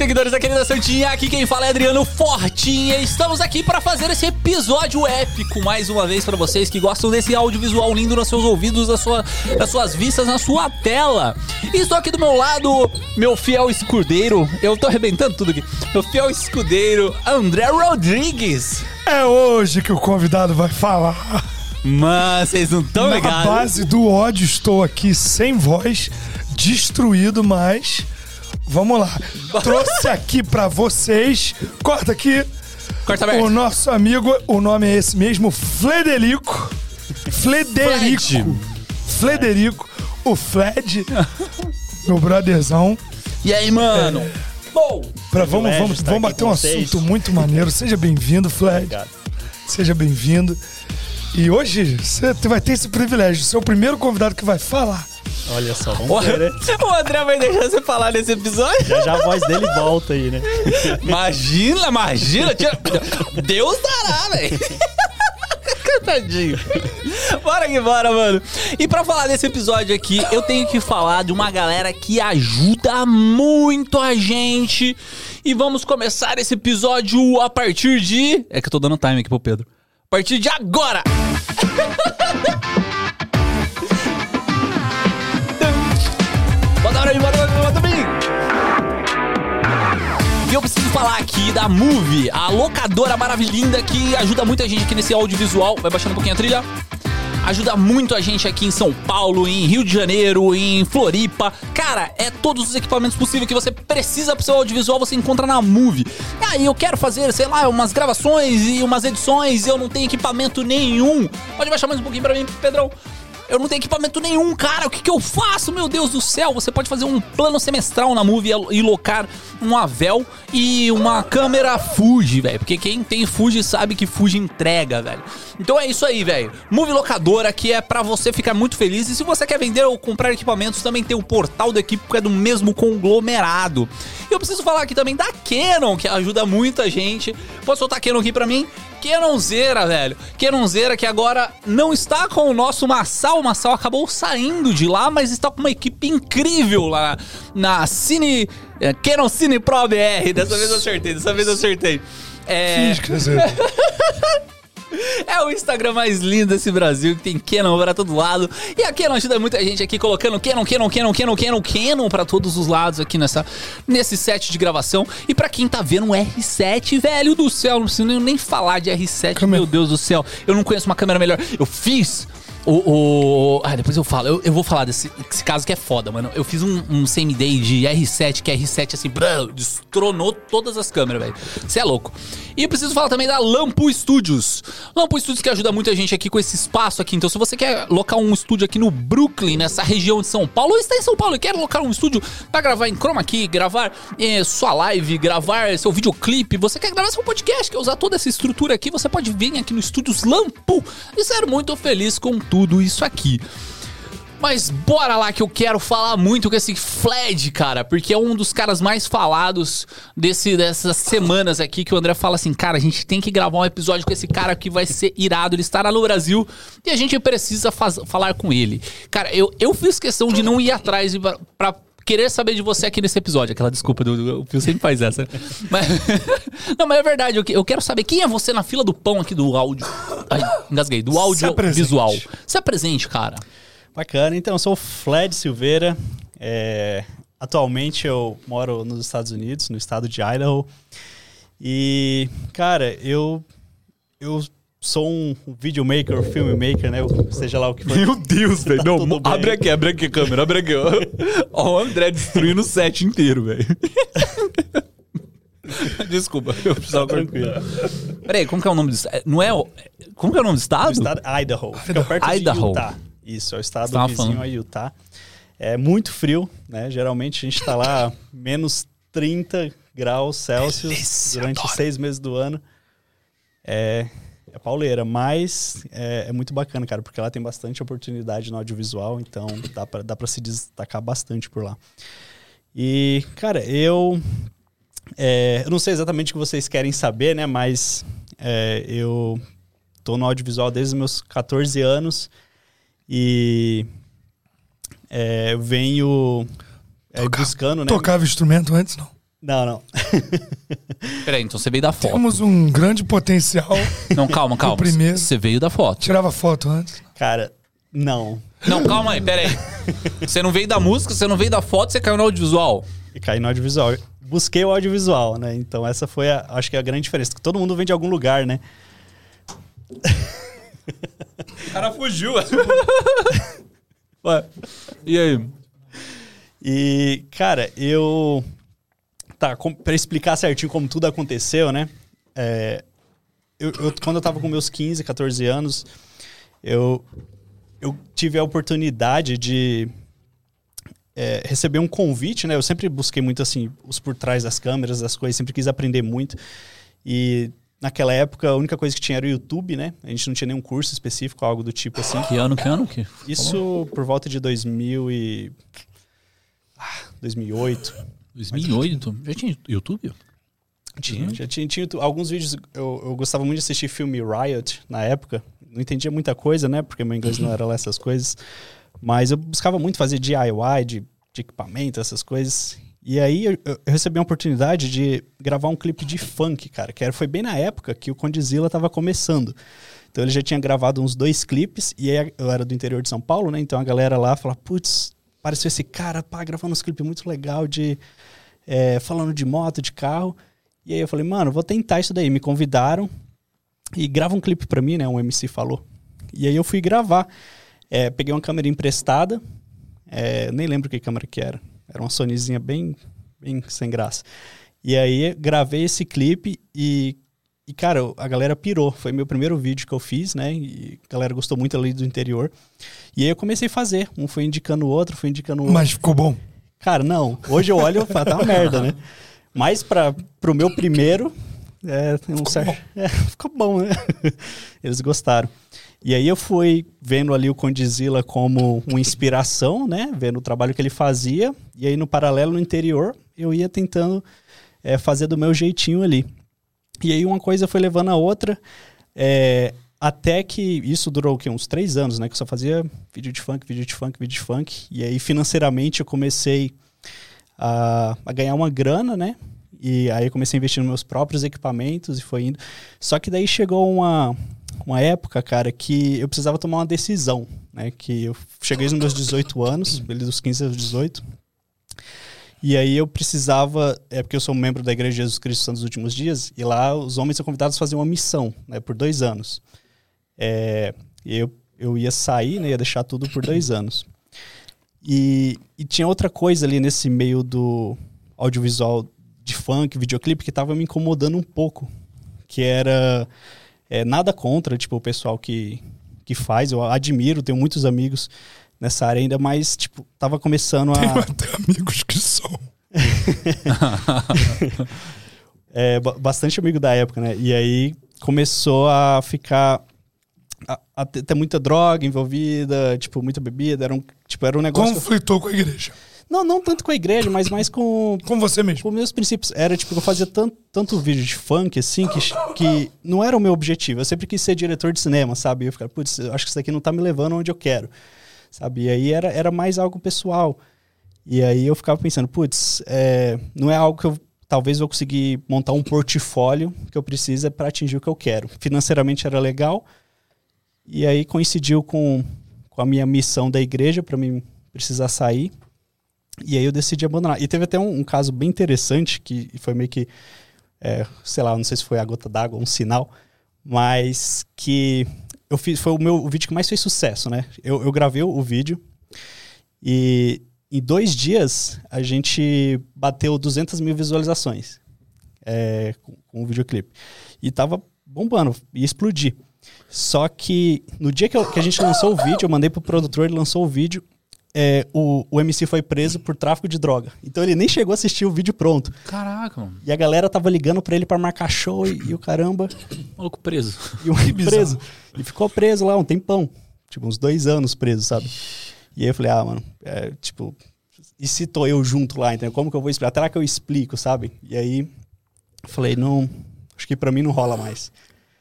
seguidores da querida Santinha, aqui quem fala é Adriano Fortinha. Estamos aqui para fazer esse episódio épico mais uma vez para vocês que gostam desse audiovisual lindo nos seus ouvidos, nas, sua, nas suas vistas, na sua tela. E estou aqui do meu lado, meu fiel escudeiro. Eu tô arrebentando tudo aqui. Meu fiel escudeiro, André Rodrigues. É hoje que o convidado vai falar. Mas vocês não estão Na ligados? base do ódio, estou aqui sem voz, destruído, mas. Vamos lá. Trouxe aqui pra vocês. Corta aqui. Corta aberto. O nosso amigo, o nome é esse mesmo, Flederico. Flederico. Fred. Flederico. O Fled. Meu brotherzão. E aí, mano? Bom, Pra, vamos, vamos, estar vamos bater um vocês. assunto muito maneiro. Seja bem-vindo, Fled. Obrigado. Seja bem-vindo. E hoje você vai ter esse privilégio. Você é o primeiro convidado que vai falar. Olha só, vamos o ver, né? o André vai deixar você falar nesse episódio? Já já a voz dele volta aí, né? Imagina, imagina. tira- Deus dará, velho. Tadinho. Bora que bora, mano. E pra falar desse episódio aqui, eu tenho que falar de uma galera que ajuda muito a gente. E vamos começar esse episódio a partir de. É que eu tô dando time aqui pro Pedro. A partir de agora! Mim, bota pra mim! E eu preciso falar aqui da Move, a locadora maravilhinda que ajuda muita gente aqui nesse audiovisual. Vai baixando um pouquinho a trilha. Ajuda muito a gente aqui em São Paulo, em Rio de Janeiro, em Floripa. Cara, é todos os equipamentos possíveis que você precisa pro seu audiovisual, você encontra na Move. E aí, eu quero fazer, sei lá, umas gravações e umas edições e eu não tenho equipamento nenhum. Pode baixar mais um pouquinho pra mim, Pedrão. Eu não tenho equipamento nenhum, cara. O que, que eu faço? Meu Deus do céu. Você pode fazer um plano semestral na Move e locar um Avel e uma câmera Fuji, velho. Porque quem tem Fuji sabe que Fuji entrega, velho. Então é isso aí, velho. Move Locadora, que é pra você ficar muito feliz. E se você quer vender ou comprar equipamentos, também tem o portal da equipe, que é do mesmo conglomerado. E eu preciso falar aqui também da Canon, que ajuda muita gente. Pode soltar Canon aqui pra mim? Canonzeira, velho. Canonzeira que agora não está com o nosso Massal. O Massal acabou saindo de lá, mas está com uma equipe incrível lá na Cine... é, Canon Cine Pro BR. Dessa vez eu acertei, dessa vez eu acertei. É... Finge, quer dizer, É o Instagram mais lindo desse Brasil, que tem Canon pra todo lado. E a Canon ajuda muita gente aqui colocando Canon, Canon, Canon, Canon, Canon, Canon pra todos os lados aqui nessa, nesse set de gravação. E pra quem tá vendo um R7, velho do céu, não preciso nem, falar de R7, Câmera. meu Deus do céu. Eu não conheço uma câmera melhor. Eu fiz o... o- ah, depois eu falo. Eu, eu vou falar desse, caso que é foda, mano. Eu fiz um, um same-day de R7, que é R7 assim, brrr, destronou todas as câmeras, velho. Você é louco. E preciso falar também da Lampu Studios. Lampu Studios que ajuda muita gente aqui com esse espaço aqui. Então, se você quer locar um estúdio aqui no Brooklyn, nessa região de São Paulo, ou está em São Paulo e quer locar um estúdio pra gravar em chroma key, gravar eh, sua live, gravar seu videoclipe, você quer gravar seu podcast, quer usar toda essa estrutura aqui, você pode vir aqui no Estúdios Lampu e ser muito feliz com tudo isso aqui. Mas bora lá que eu quero falar muito com esse Fled, cara, porque é um dos caras mais falados desse, dessas semanas aqui que o André fala assim, cara, a gente tem que gravar um episódio com esse cara que vai ser irado, ele estará no Brasil e a gente precisa faz- falar com ele. Cara, eu, eu fiz questão de não ir atrás pra, pra querer saber de você aqui nesse episódio. Aquela desculpa do, o Pio sempre faz essa. Mas, não, mas é verdade, eu, eu quero saber quem é você na fila do pão aqui do áudio. Ai, engasguei, do áudio visual. Se apresente, cara. Bacana. Então, eu sou o Fled Silveira. É, atualmente eu moro nos Estados Unidos, no estado de Idaho. E, cara, eu, eu sou um videomaker, filmmaker, né? Seja lá o que for. Meu Deus, velho. Tá Não, tudo bem. abre aqui, abre aqui a câmera, abre aqui. ó. O André destruindo o set inteiro, velho. Desculpa, eu precisava Tranquilo. Peraí, como que é o nome do estado? Não é o... Como que é o nome do estado? Do estado Idaho. Fica perto Idaho. de Utah. Isso, é o estado Você tava vizinho falando. a Utah. É muito frio, né? Geralmente a gente tá lá menos 30 graus Celsius Delícia, durante adoro. seis meses do ano. É, é pauleira, mas é, é muito bacana, cara, porque lá tem bastante oportunidade no audiovisual, então dá pra, dá pra se destacar bastante por lá. E, cara, eu. é, eu não sei exatamente o que vocês querem saber, né? Mas é, eu tô no audiovisual desde os meus 14 anos e é, eu venho é, Toca- buscando, né? Tocava instrumento antes, não? Não, não. Peraí, então você veio da foto. Temos um grande potencial. Não, calma, calma. primeiro. Você veio da foto. Tirava foto antes. Cara, não. Não, calma aí, peraí. Você não veio da música, você não veio da foto, você caiu no audiovisual. E caí no audiovisual. Busquei o audiovisual, né? Então essa foi, a, acho que a grande diferença. Que todo mundo vem de algum lugar, né? O cara fugiu. Ué, e aí? E, cara, eu. Tá, com, pra explicar certinho como tudo aconteceu, né? É, eu, eu- quando eu tava com meus 15, 14 anos, eu, eu tive a oportunidade de é, receber um convite, né? Eu sempre busquei muito, assim, os por trás das câmeras, das coisas, sempre quis aprender muito. E naquela época, a única coisa que tinha era o YouTube, né? A gente não tinha nenhum curso específico, algo do tipo assim. Que ano, que ano? Que... Isso por volta de 2000 e... ah, 2008. 2008? Já tinha YouTube? Tinha, já tinha, tinha alguns vídeos. Eu, eu gostava muito de assistir filme Riot na época. Não entendia muita coisa, né? Porque meu inglês não era lá essas coisas. Mas eu buscava muito fazer DIY, de, de equipamento, essas coisas. E aí eu, eu recebi a oportunidade de gravar um clipe de funk, cara. Que era, foi bem na época que o Condizila tava começando. Então ele já tinha gravado uns dois clipes. E aí eu era do interior de São Paulo, né? Então a galera lá falava, putz, apareceu esse cara, pá, gravando uns clipes muito legal de... é, falando de moto, de carro. E aí eu falei, mano, vou tentar isso daí. Me convidaram e grava um clipe pra mim, né? Um MC falou. E aí eu fui gravar. É, peguei uma câmera emprestada. é, nem lembro que câmera que era. Era uma Sonyzinha bem, bem sem graça. E aí gravei esse clipe e, e, cara, a galera pirou. Foi meu primeiro vídeo que eu fiz, né? E a galera gostou muito ali do interior. E aí eu comecei a fazer. Um foi indicando o outro, foi indicando o outro. Mas ficou bom. Cara, não. Hoje eu olho e falo, tá uma merda, né? Mas para pro meu primeiro, é, tem um certo, é, ficou bom, né? Eles gostaram. E aí eu fui vendo ali o Condizila como uma inspiração, né? Vendo o trabalho que ele fazia. E aí no paralelo, no interior, eu ia tentando é, fazer do meu jeitinho ali. E aí uma coisa foi levando a outra. é, até que isso durou o quê? uns três anos, né? Que eu só fazia vídeo de funk, vídeo de funk, vídeo de funk. E aí financeiramente eu comecei a, a ganhar uma grana, né? E aí comecei a investir nos meus próprios equipamentos e foi indo. Só que daí chegou uma, uma época, cara, que eu precisava tomar uma decisão, né? Que eu cheguei nos meus 18 anos, dos 15 aos 18. E aí eu precisava, é porque eu sou membro da Igreja de Jesus Cristo dos Últimos Dias, e lá os homens são convidados a fazer uma missão, né, por dois anos. É, eu, eu ia sair, né, ia deixar tudo por dois anos. E, e tinha outra coisa ali nesse meio do audiovisual de funk, videoclipe, que tava me incomodando um pouco, que era é, nada contra, tipo, o pessoal que, que faz, eu admiro, tenho muitos amigos nessa área ainda, mas, tipo, tava começando Tenho a... até amigos que são. é, ba- bastante amigo da época, né? E aí começou a ficar. A, a ter ter muita droga envolvida, tipo, muita bebida. Era um, tipo, era um negócio. Conflitou com a igreja. Não, não tanto com a igreja, mas mais com, Com você mesmo. com meus princípios. Era, tipo, eu fazia tanto, tanto vídeo de funk, assim, que, que não era o meu objetivo. Eu sempre quis ser diretor de cinema, sabe? Eu ficava, putz, acho que isso daqui não tá me levando onde eu quero, sabe? E aí era, era mais algo pessoal. E aí eu ficava pensando, putz, é, não é algo que eu talvez vou conseguir montar um portfólio que eu precisa para atingir o que eu quero. Financeiramente era legal, e aí coincidiu com, com a minha missão da igreja para mim precisar sair. E aí eu decidi abandonar. E teve até um, um caso bem interessante, que foi meio que, é, sei lá, não sei se foi a gota d'água, um sinal, mas que eu fiz, foi o meu o vídeo que mais fez sucesso, né? Eu, eu gravei o vídeo e em dois dias a gente bateu 200 mil visualizações é, com, com o videoclipe. E tava bombando, ia explodir. Só que no dia que, eu- que a gente lançou o vídeo, eu mandei pro produtor, ele lançou o vídeo, é, o, o MC foi preso por tráfico de droga. Então ele nem chegou a assistir o vídeo pronto. Caraca, mano. E a galera tava ligando pra ele pra marcar show e, e o caramba. Maluco preso. E o preso. E ficou preso lá um tempão. Tipo, uns dois anos preso, sabe? E aí eu falei, ah, mano, é, tipo, e se tô eu junto lá, entendeu? Como que eu vou explicar? Até lá que eu explico, sabe? E aí eu falei, não, acho que pra mim não rola mais.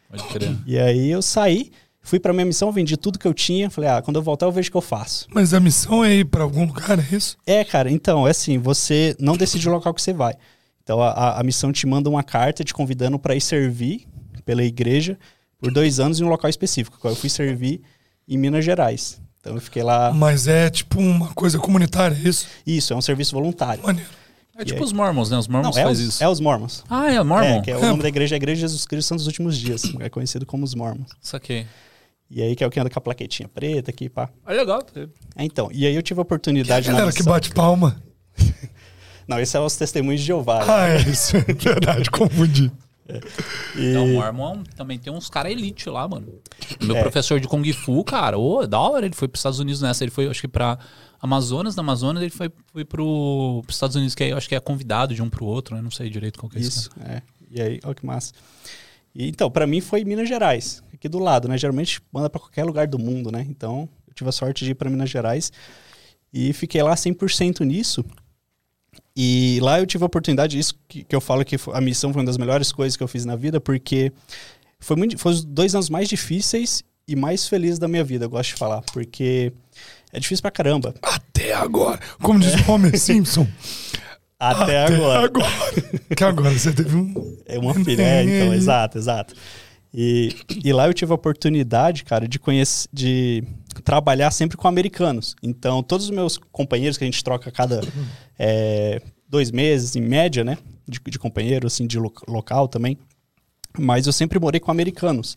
Pode crer. E aí eu saí, fui pra minha missão, vendi tudo que eu tinha. Falei, ah, quando eu voltar eu vejo o que eu faço. Mas a missão é ir pra algum lugar, é isso? É, cara, então, é assim, você não decide o local que você vai. Então a, a missão te manda uma carta te convidando para ir servir pela igreja por dois anos em um local específico. Eu fui servir em Minas Gerais. Então eu fiquei lá. Mas é tipo uma coisa comunitária, é isso? Isso, é um serviço voluntário. Maneiro. É tipo os Mormons, né? Os Mormons Não, é fazem os, isso. é os Mormons. Ah, é o Mormon? É, que é o nome da igreja, é a Igreja de Jesus Cristo Santos dos Últimos Dias. É conhecido como os Mormons. Saquei. E aí que é o que anda com a plaquetinha preta aqui, pá. É legal. É, então, e aí eu tive a oportunidade na galera que bate palma. Não, esse é os testemunhos de Jeová. né? Ah, é isso. É verdade, confundi. E- Não, o Mormon também tem uns caras elite lá, mano. Meu É. professor de Kung Fu, cara, ô, da hora, ele foi pros Estados Unidos nessa. Ele foi, acho que pra Amazonas, na Amazonas, ele foi, foi pro, pros Estados Unidos, que aí eu acho que é convidado de um pro outro, né? Não sei direito qual que é Isso, é. E aí, olha que massa. E, então, pra mim foi Minas Gerais, aqui do lado, né? Geralmente manda pra qualquer lugar do mundo, né? Então, eu tive a sorte de ir pra Minas Gerais e fiquei lá 100% nisso. E lá eu tive a oportunidade, isso que, que eu falo que a missão foi uma das melhores coisas que eu fiz na vida, porque foi, muito, foi os dois anos mais difíceis e mais felizes da minha vida, eu gosto de falar, porque é difícil pra caramba. Até agora. Como diz o Homer Simpson. Até, agora. agora. Que agora você teve um. É uma filha, é, então, exato, exato. E, e lá eu tive a oportunidade, cara, de conhecer, de trabalhar sempre com americanos. Então, todos os meus companheiros que a gente troca a cada é, dois meses, em média, né? De, de companheiro, assim, de lo- local também. Mas eu sempre morei com americanos.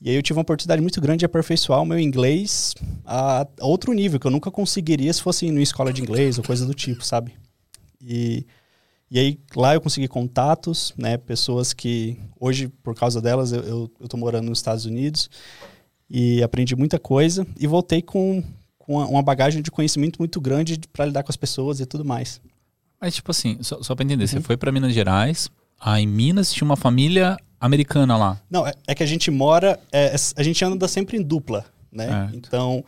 E aí eu tive uma oportunidade muito grande de aperfeiçoar o meu inglês a a outro nível, que eu nunca conseguiria se fosse numa escola de inglês ou coisa do tipo, sabe? E, e aí lá eu consegui contatos, né? Pessoas que hoje, por causa delas, eu, eu, eu tô morando nos Estados Unidos e aprendi muita coisa e voltei com, com uma- bagagem de conhecimento muito grande para lidar com as pessoas e tudo mais. Mas, tipo assim, só, só pra entender, você Uhum. foi pra Minas Gerais, aí em Minas tinha uma família americana lá. Não, é, é que a gente mora, é, é- a gente anda sempre em dupla, né? Certo. Então,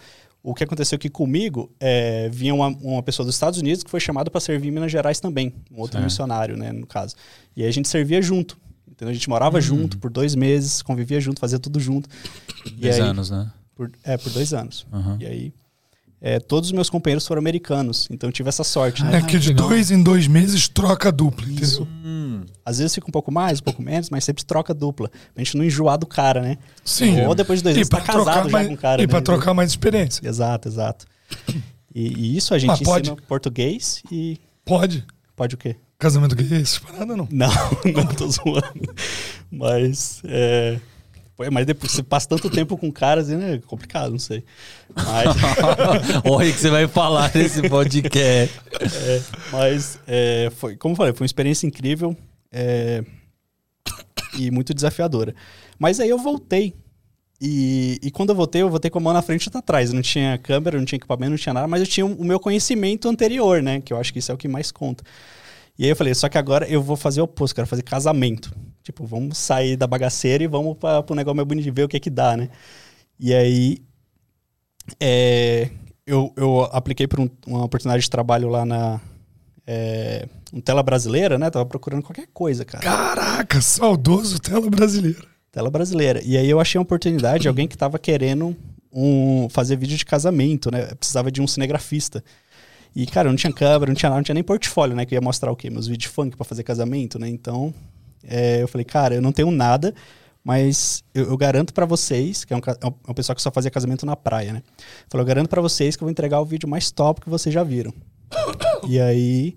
o que aconteceu aqui comigo, é, vinha uma, uma pessoa dos Estados Unidos que foi chamada para servir em Minas Gerais também, um outro Certo. missionário, né, no caso. E aí a gente servia junto. Entendeu? A gente morava junto por dois meses, convivia junto, fazia tudo junto. Dois aí- anos, né? Por, é, por dois anos. Aham. E aí, é, todos os meus companheiros foram americanos, então eu tive essa sorte, né? É que de legal. dois em dois meses troca dupla, entendeu? Hum, Às vezes fica um pouco mais, um pouco menos, mas sempre troca dupla. Pra gente não enjoar do cara, né? Sim. Ou depois de dois anos tá casado já mais, com o cara. E pra né? trocar mais experiência. Exato, exato. E, e isso a gente Mas pode? ensina português e. Pode. Pode o quê? Casamento gay, essas paradas não. Não, não tô zoando. Mas. É... Mas depois você passa tanto tempo com caras, né? É complicado, não sei. Mas, Olha o que você vai falar nesse podcast. é, mas é, foi, como eu falei, foi uma experiência incrível é, e muito desafiadora. Mas aí eu voltei. E, e quando eu voltei, eu voltei com a mão na frente e outra atrás. Eu não tinha câmera, não tinha equipamento, não tinha nada, mas eu tinha o meu conhecimento anterior, né? Que eu acho que isso é o que mais conta. E aí eu falei, só que agora eu vou fazer o oposto, quero fazer casamento. Tipo, vamos sair da bagaceira e vamos para o negócio mais bonito, ver o que é que dá, né? E aí é, eu, eu apliquei para uma oportunidade de trabalho lá na é, um tela brasileira, né? Tava procurando qualquer coisa, cara. Caraca, saudoso tela brasileira. Tela brasileira. E aí eu achei uma oportunidade de alguém que tava querendo um, fazer vídeo de casamento, né? Precisava de um cinegrafista. E, cara, eu não tinha câmera, não tinha nada, não tinha nem portfólio, né? Que eu ia mostrar o quê? Meus vídeos funk pra fazer casamento, né? Então, é, eu falei, cara, eu não tenho nada, mas eu, eu garanto pra vocês, que é um, é um pessoal que só fazia casamento na praia, né? Falou, eu garanto pra vocês que eu vou entregar o vídeo mais top que vocês já viram. e aí,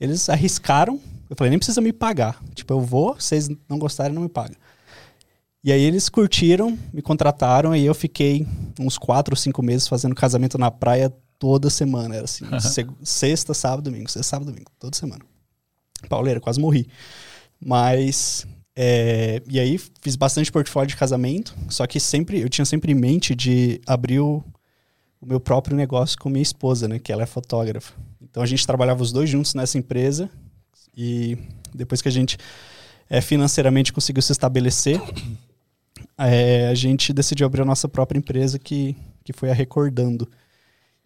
eles arriscaram. Eu falei, nem precisa me pagar. Tipo, eu vou, vocês não gostarem, não me pagam. E aí eles curtiram, me contrataram e eu fiquei uns quatro ou cinco meses fazendo casamento na praia toda semana. Era assim, seg- sexta, sábado, domingo, sexta, sábado, domingo, toda semana. Pauleira, quase morri. Mas, é, e aí fiz bastante portfólio de casamento, só que sempre, eu tinha sempre em mente de abrir o, o meu próprio negócio com minha esposa, né, que ela é fotógrafa. Então a gente trabalhava os dois juntos nessa empresa e depois que a gente é, financeiramente conseguiu se estabelecer, é, a gente decidiu abrir a nossa própria empresa que, que foi a Recordando.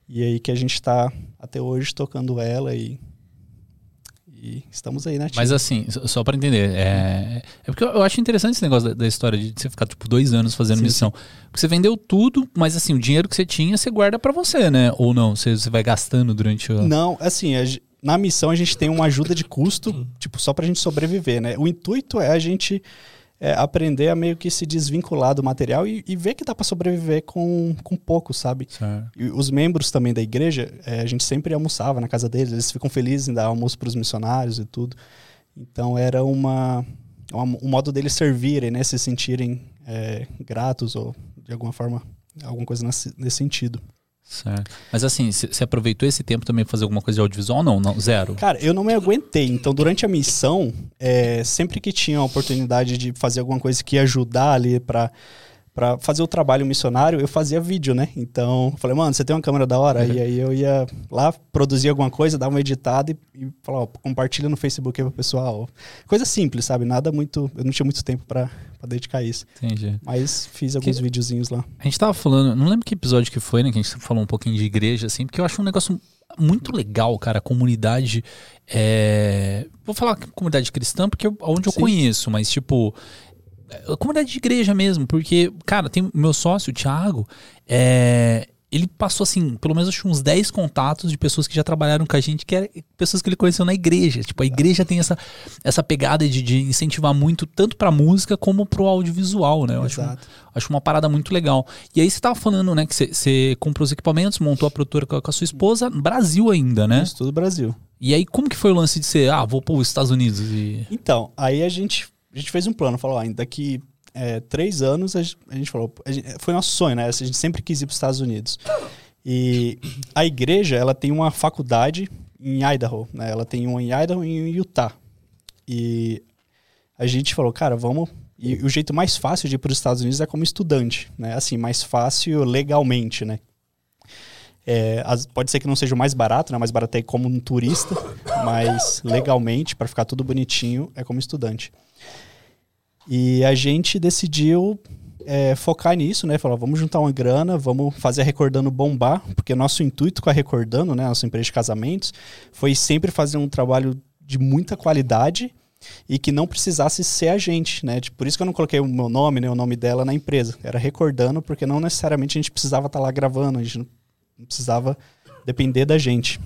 E aí que a gente está até hoje tocando ela e, e estamos aí, né? Mas assim, só- pra entender, é, é porque eu, acho interessante esse negócio da, da história de você ficar, tipo, dois anos fazendo Sim, missão. Porque você vendeu tudo, mas assim, o dinheiro que você tinha, você guarda pra você, né? Ou não? Você, você vai gastando durante o... Não, assim, na missão a gente tem uma ajuda de custo, tipo, só pra gente sobreviver, né? O intuito é a gente é, aprender a meio que se desvincular do material e, e ver que dá para sobreviver com, com pouco, sabe? Os membros também da igreja, é, a gente sempre almoçava na casa deles, eles ficam felizes em dar almoço para os missionários e tudo. Então era uma, uma, um modo deles servirem, né? Se sentirem é, gratos ou de alguma forma, alguma coisa nesse, nesse sentido. Certo. Mas assim, você aproveitou esse tempo também pra fazer alguma coisa de audiovisual? Não, não, zero. Cara, eu não me aguentei. Então, durante a missão, é, sempre que tinha a oportunidade de fazer alguma coisa que ia ajudar ali pra, pra fazer o trabalho missionário, eu fazia vídeo, né? Então, falei, mano, você tem uma câmera da hora? E aí eu ia lá, produzir alguma coisa, dar uma editada e, e falar, ó, compartilha no Facebook aí pro pessoal. Coisa simples, sabe? Nada muito. Eu não tinha muito tempo pra, pra dedicar isso. Entendi. Mas fiz alguns Que- videozinhos lá. A gente tava falando, não lembro que episódio que foi, né? Que a gente falou um pouquinho de igreja, assim, porque eu acho um negócio muito legal, cara, a comunidade. é, Vou falar comunidade cristã, porque é onde eu Sim. conheço, mas tipo. É, A comunidade de igreja mesmo, porque, cara, tem o meu sócio, o Thiago, é, ele passou, assim, pelo menos acho uns 10 contatos de pessoas que já trabalharam com a gente, que eram pessoas que ele conheceu na igreja. Tipo, a igreja tem essa, essa pegada de, de incentivar muito, tanto pra música como pro audiovisual, né? Eu acho, Exato. Acho uma parada muito legal. E aí você tava falando, né, que você- você comprou os equipamentos, montou a produtora com a, com a sua esposa, no Brasil ainda, né? Isso tudo Brasil. E aí como que foi o lance de ser, ah, vou para os Estados Unidos e... Então, aí a gente, a gente fez um plano, falou, ah, daqui é, três anos, a gente, a gente falou, a gente- foi nosso sonho, né? A gente sempre quis ir para os Estados Unidos. E a igreja, ela tem uma faculdade em Idaho, né? Ela tem uma em Idaho e em Utah. E a gente falou, cara, vamos... E o jeito mais fácil de ir para os Estados Unidos é como estudante, né? Assim, mais fácil legalmente, né? É, as- pode ser que não seja o mais barato, né? Mais barato é como um turista, mas legalmente, para ficar tudo bonitinho, é como estudante. E a gente decidiu é, focar nisso, né? Falar, vamos juntar uma grana, vamos fazer a Recordando bombar, porque nosso intuito com a Recordando, né? Nossa empresa de casamentos, foi sempre fazer um trabalho de muita qualidade e que não precisasse ser a gente, né? Por isso que eu não coloquei o meu nome, nem o nome dela na empresa. Era Recordando, porque não necessariamente a gente precisava estar lá gravando, a gente não precisava depender da gente.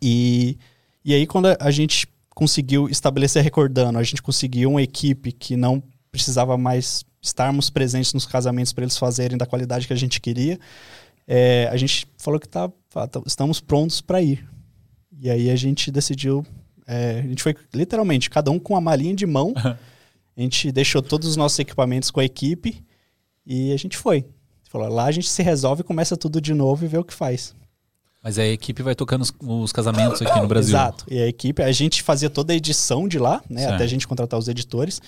E, e aí, quando a gente conseguiu estabelecer recordando, a gente conseguiu uma equipe que não precisava mais estarmos presentes nos casamentos para eles fazerem da qualidade que a gente queria, é, a gente falou que tá, tá- estamos prontos para ir. E aí a gente decidiu. é, a gente foi literalmente, cada um com uma malinha de mão. a gente deixou todos os nossos equipamentos com a equipe e a gente foi. Falou, lá a gente se resolve, começa tudo de novo e vê o que faz. Mas aí a equipe vai tocando os, os casamentos aqui no Brasil. Exato. E a equipe, a gente fazia toda a edição de lá, né? Certo. Até a gente contratar os editores.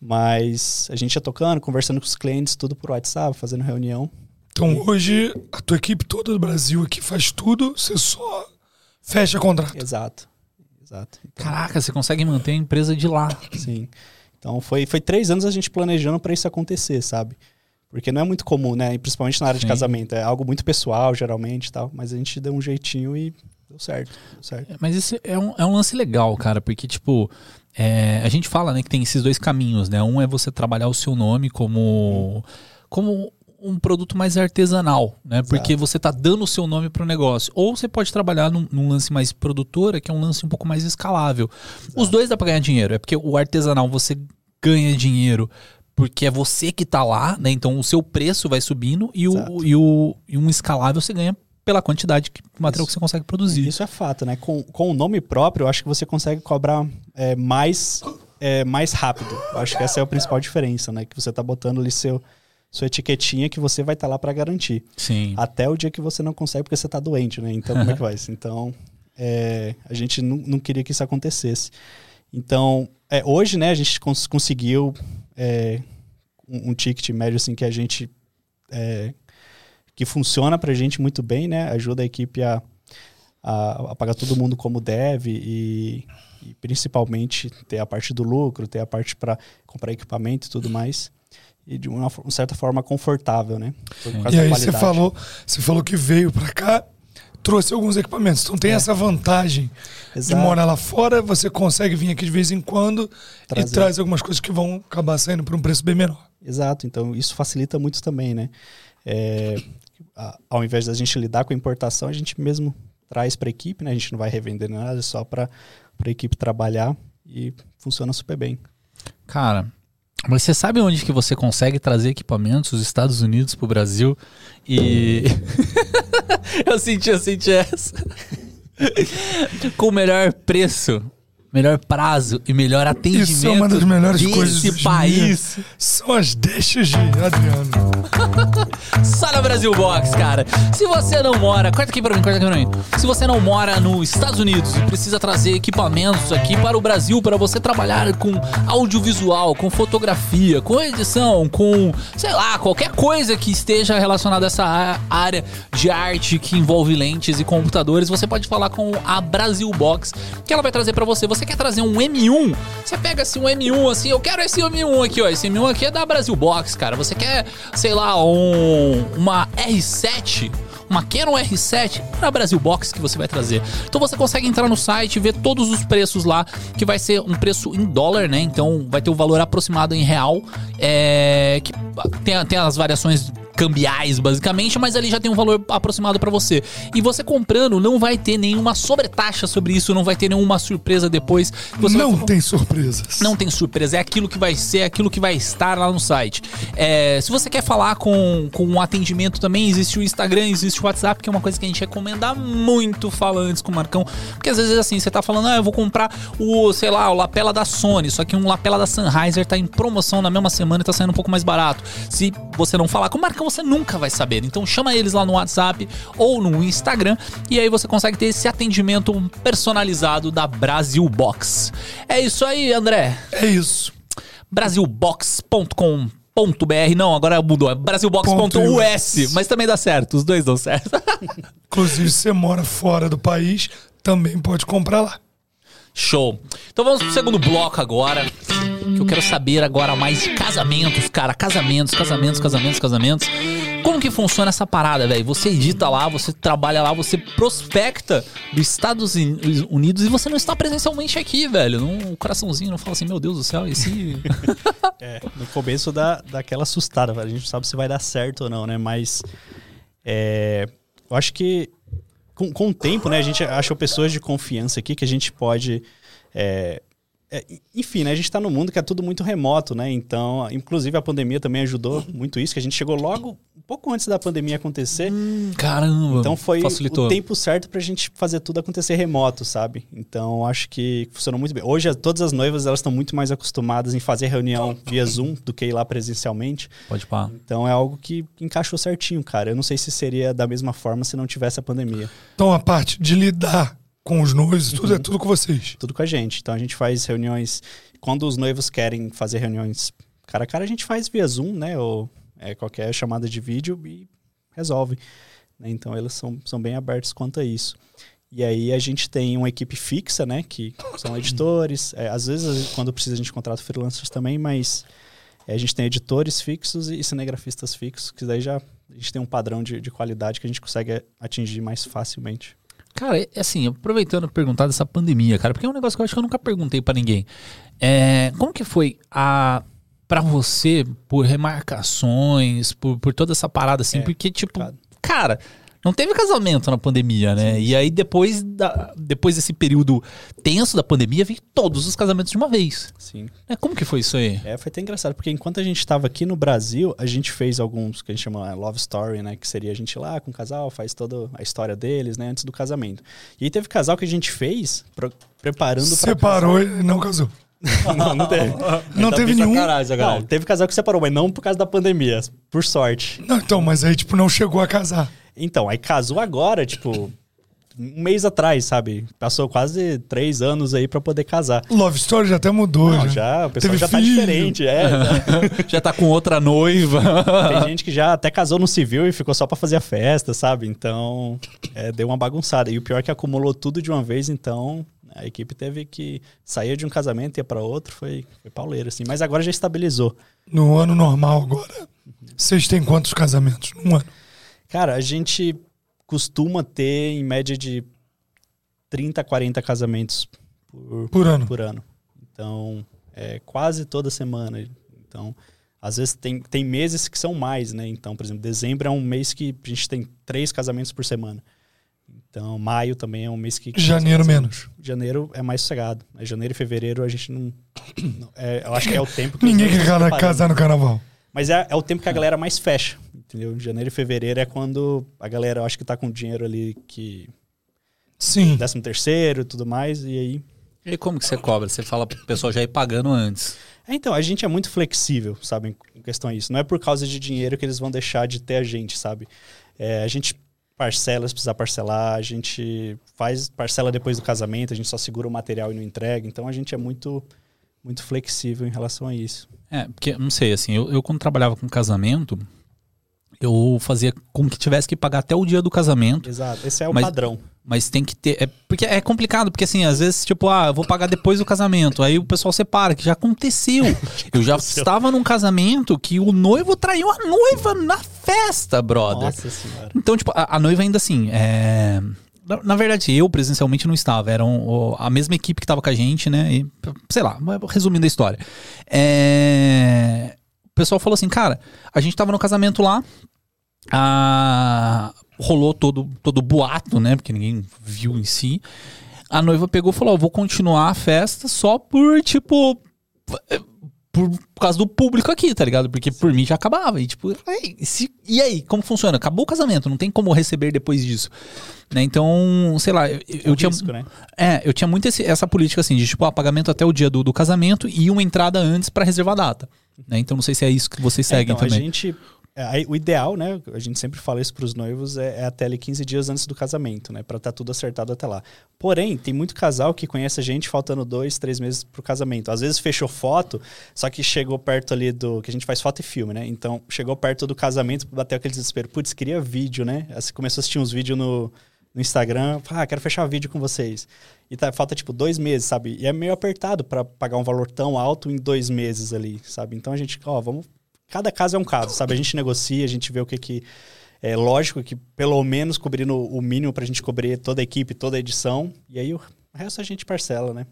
Mas a gente ia tocando, conversando com os clientes, tudo por WhatsApp, fazendo reunião. Então hoje a tua equipe toda do Brasil aqui faz tudo, você só fecha contrato. Exato. Exato. Então, Caraca, você consegue manter a empresa de lá. sim. Então foi, foi três anos a gente planejando para isso acontecer, sabe? Porque não é muito comum, né? E Principalmente na área Sim. de casamento. É algo muito pessoal, geralmente tal. Mas a gente deu um jeitinho e deu certo. Deu certo. Mas isso é um, é um lance legal, cara, porque, tipo, é, a gente fala, né, que tem esses dois caminhos, né? Um é você trabalhar o seu nome como, como um produto mais artesanal, né? Porque você tá dando o seu nome pro negócio. Ou você pode trabalhar num, num lance mais produtora, que é um lance um pouco mais escalável. Os dois dá pra ganhar dinheiro. É porque o artesanal você ganha dinheiro porque é você que tá lá, né? Então o seu preço vai subindo e, o, e, o, e um escalável você ganha pela quantidade de material que você consegue produzir. Isso é fato, né? Com, com o nome próprio, eu acho que você consegue cobrar é, mais, é, mais rápido. Eu acho que essa é a principal diferença, né? Que você tá botando ali seu, sua etiquetinha que você vai estar lá para garantir. Sim. Até o dia que você não consegue porque você tá doente, né? Então, como é que vai? Então, é, a gente não, não queria que isso acontecesse. Então, é, hoje, né, a gente cons- conseguiu é, um, um ticket médio, assim, que a gente... é, que funciona pra gente muito bem, né? Ajuda a equipe a, a, a pagar todo mundo como deve e, e principalmente ter a parte do lucro, ter a parte para comprar equipamento e tudo mais. E de uma, fo- certa forma confortável, né? Por Sim. causa E da aí você falou, você falou que veio pra cá, trouxe alguns equipamentos. Então tem É. essa vantagem de Exato. morar lá fora, você consegue vir aqui de vez em quando e Trazer. traz algumas coisas que vão acabar saindo por um preço bem menor. Exato, então isso facilita muito também, né? É, ao invés da gente lidar com a importação, a gente mesmo traz para a equipe, né? A gente não vai revender nada, é só para a equipe trabalhar e funciona super bem. Cara, mas você sabe onde que você consegue trazer equipamentos dos Estados Unidos pro Brasil e eu senti, eu senti essa. Com o melhor preço, melhor prazo e melhor atendimento Isso é uma das melhores desse coisas em país. São as deixas de Adriano. Só na Brasil Box, cara. Se você não mora, corta aqui pra mim, corta aqui pra mim. Se você não mora nos Estados Unidos e precisa trazer equipamentos aqui para o Brasil para você trabalhar com audiovisual, com fotografia, com edição, com, sei lá, qualquer coisa que esteja relacionada a essa área de arte que envolve lentes e computadores, você pode falar com a Brasil Box, que ela vai trazer pra você. Você quer trazer um M1? Você pega assim um M1 assim, eu quero esse M1 aqui, ó. Esse M1 aqui é da Brasil Box, cara. Você quer, sei lá, um uma R7 uma Canon R7 para Brasil Box que você vai trazer. Então você consegue entrar no site e ver todos os preços lá, que vai ser um preço em dólar, né? Então vai ter o valor aproximado em real, é, que tem, tem as variações cambiais, basicamente, mas ali já tem um valor aproximado para você. E você comprando, não vai ter nenhuma sobretaxa sobre isso, não vai ter nenhuma surpresa depois. Você vai Não tem surpresas. não tem surpresa, é aquilo que vai ser, é aquilo que vai estar lá no site. É, se você quer falar com, com um atendimento também, existe o Instagram, existe o WhatsApp, que é uma coisa que a gente recomenda muito falar antes com o Marcão. Porque às vezes assim, você tá falando, ah, eu vou comprar o, sei lá, o lapela da Sony, só que um lapela da Sennheiser tá em promoção na mesma semana e tá saindo um pouco mais barato. Se você não falar com o Marcão, você nunca vai saber. Então chama eles lá no WhatsApp ou no Instagram e aí você consegue ter esse atendimento personalizado da Brasil Box. É isso aí, André. É isso. brasilbox.com.br não, agora mudou, é brasilbox.us, mas também dá certo, os dois dão certo. Inclusive, se você mora fora do país, também pode comprar lá. Show. Então vamos pro segundo bloco agora. Que eu quero saber agora mais de casamentos, cara. Casamentos, casamentos, casamentos, casamentos. Como que funciona essa parada, velho? Você edita lá, você trabalha lá, você prospecta dos Estados Unidos e você não está presencialmente aqui, velho. Não, o coraçãozinho não fala assim, meu Deus do céu, e se. É, no começo dá, dá aquela assustada, a gente não sabe se vai dar certo ou não, né? Mas é, eu acho que com, com o tempo, né, a gente achou pessoas de confiança aqui que a gente pode. é, é, enfim, né, a gente está num mundo que é tudo muito remoto, né? Então, inclusive a pandemia também ajudou muito isso, que a gente chegou logo um pouco antes da pandemia acontecer. Caramba. Então foi facilitou. o tempo certo pra gente fazer tudo acontecer remoto, sabe? Então acho que funcionou muito bem. Hoje todas as noivas elas estão muito mais acostumadas em fazer reunião via Zoom do que ir lá presencialmente. Pode pá. Então é algo que encaixou certinho, cara. Eu não sei se seria da mesma forma se não tivesse a pandemia. Então, a parte de lidar com os noivos, tudo Uhum. é tudo com vocês. Tudo com a gente. Então a gente faz reuniões quando os noivos querem fazer reuniões cara a cara, a gente faz via Zoom, né? Ou é, qualquer chamada de vídeo e resolve. né? Então eles são, são bem abertos quanto a isso. E aí a gente tem uma equipe fixa, né? Que são editores. É, às vezes, quando precisa, a gente contrata freelancers também, mas é, a gente tem editores fixos e cinegrafistas fixos, que daí já a gente tem um padrão de, de qualidade que a gente consegue atingir mais facilmente. Cara, é assim, aproveitando perguntar dessa pandemia, cara, porque é um negócio que eu acho que eu nunca perguntei pra ninguém. É, como que foi a para você por remarcações, por, por toda essa parada assim, É, porque tipo, complicado. cara, não teve casamento na pandemia, né? E aí depois da, depois desse período tenso da pandemia, veio todos os casamentos de uma vez. Sim. É, como que foi isso aí? É, foi até engraçado, porque enquanto a gente estava aqui no Brasil, a gente fez alguns que a gente chama é, Love Story, né? Que seria a gente ir lá com o casal, faz toda a história deles, né? Antes do casamento. E aí teve casal que a gente fez pro- preparando pra Separou e não casou. Não, não teve. Não Tá teve nenhum. sacanagem, Não, teve casal que separou, mas não por causa da pandemia, por sorte. Não, então, mas aí, tipo, não chegou a casar. Então, aí casou agora, tipo, um mês atrás, sabe? Passou quase três anos aí pra poder casar. Love Story já até mudou. Não, já. já, o pessoal Teve já tá filho. diferente, é. Já tá com outra noiva. Tem gente que já até casou no civil e ficou só pra fazer a festa, sabe? Então, é, deu uma bagunçada. E o pior é que acumulou tudo de uma vez, então a equipe teve que sair de um casamento e ia pra outro, foi, foi pauleiro, assim. Mas agora já estabilizou. No ano normal agora. Vocês têm quantos casamentos num ano? Cara, a gente costuma ter em média de 30, 40 casamentos por, Por ano. por ano. Então, é quase toda semana. Então, às vezes tem, tem meses que são mais, né? Então, por exemplo, dezembro é um mês que a gente tem três casamentos por semana. Então, maio também é um mês que. Janeiro menos. Janeiro é mais sossegado. Né? Janeiro e fevereiro a gente não. não- é, eu acho que é o tempo que. Ninguém quer preparando. casar no carnaval. Mas é, é o tempo que a galera mais fecha. Entendeu? Janeiro e fevereiro é quando a galera, eu acho que tá com dinheiro ali que. Sim. décimo terceiro e tudo mais. E aí. E como que você cobra? Você fala pro pessoal já ir pagando antes. É, Então, a gente é muito flexível, sabe, em questão a isso. Não é por causa de dinheiro que eles vão deixar de ter a gente, sabe? É, a gente parcela se precisar parcelar, a gente faz parcela depois do casamento, a gente só segura o material e não entrega. Então, a gente é muito, muito flexível em relação a isso. É, porque, não sei, assim, eu, eu quando trabalhava com casamento, eu fazia com que tivesse que pagar até o dia do casamento, Exato, esse é o Mas- padrão. mas tem que ter. É, porque é complicado, porque assim, às vezes, tipo, ah, eu vou pagar depois do casamento. Aí o pessoal separa, que já aconteceu. Eu já estava num casamento que o noivo traiu a noiva na festa, brother. Nossa senhora. Então, tipo, a, a noiva ainda assim, é... Na, na verdade, eu presencialmente não estava. Era a mesma equipe que estava com a gente, né? E, sei lá, resumindo a história. É, O pessoal falou assim, cara, a gente tava no casamento lá, a- rolou todo todo boato, né? Porque ninguém viu em si. A noiva pegou e falou, ó, vou continuar a festa só por, tipo... Por, por causa do público aqui, tá ligado? Porque por mim já acabava. E tipo, "Ei, e se- e aí, como funciona? Acabou o casamento, não tem como receber depois disso. Né? Então, sei lá, eu, eu tinha. risco, né? É, eu tinha muito esse- essa política assim, de tipo, ah, pagamento até o dia do, do casamento e uma entrada antes pra reservar a data. Né? Então não sei se é isso que vocês É, seguem então, também. A gente, é, o ideal, né? A gente sempre fala isso pros noivos, é, é até ali 15 dias antes do casamento, né? Pra estar tudo acertado até lá. Porém, tem muito casal que conhece a gente faltando dois, três meses pro casamento. Às vezes fechou foto, só que chegou perto ali do. que a gente faz foto e filme, né? Então, chegou perto do casamento, bateu aquele desespero. Putz, queria vídeo, né? Você começou a assistir uns vídeos no, no Instagram. Ah, quero fechar vídeo com vocês. E tá, falta, tipo, dois meses, sabe? E é meio apertado pra pagar um valor tão alto em dois meses ali, sabe? Então a gente, ó, vamos. Cada caso é um caso, sabe? A gente negocia, a gente vê o que que. É lógico que pelo menos cobrindo o mínimo pra gente cobrir toda a equipe, toda a edição. E aí o resto a gente parcela, né?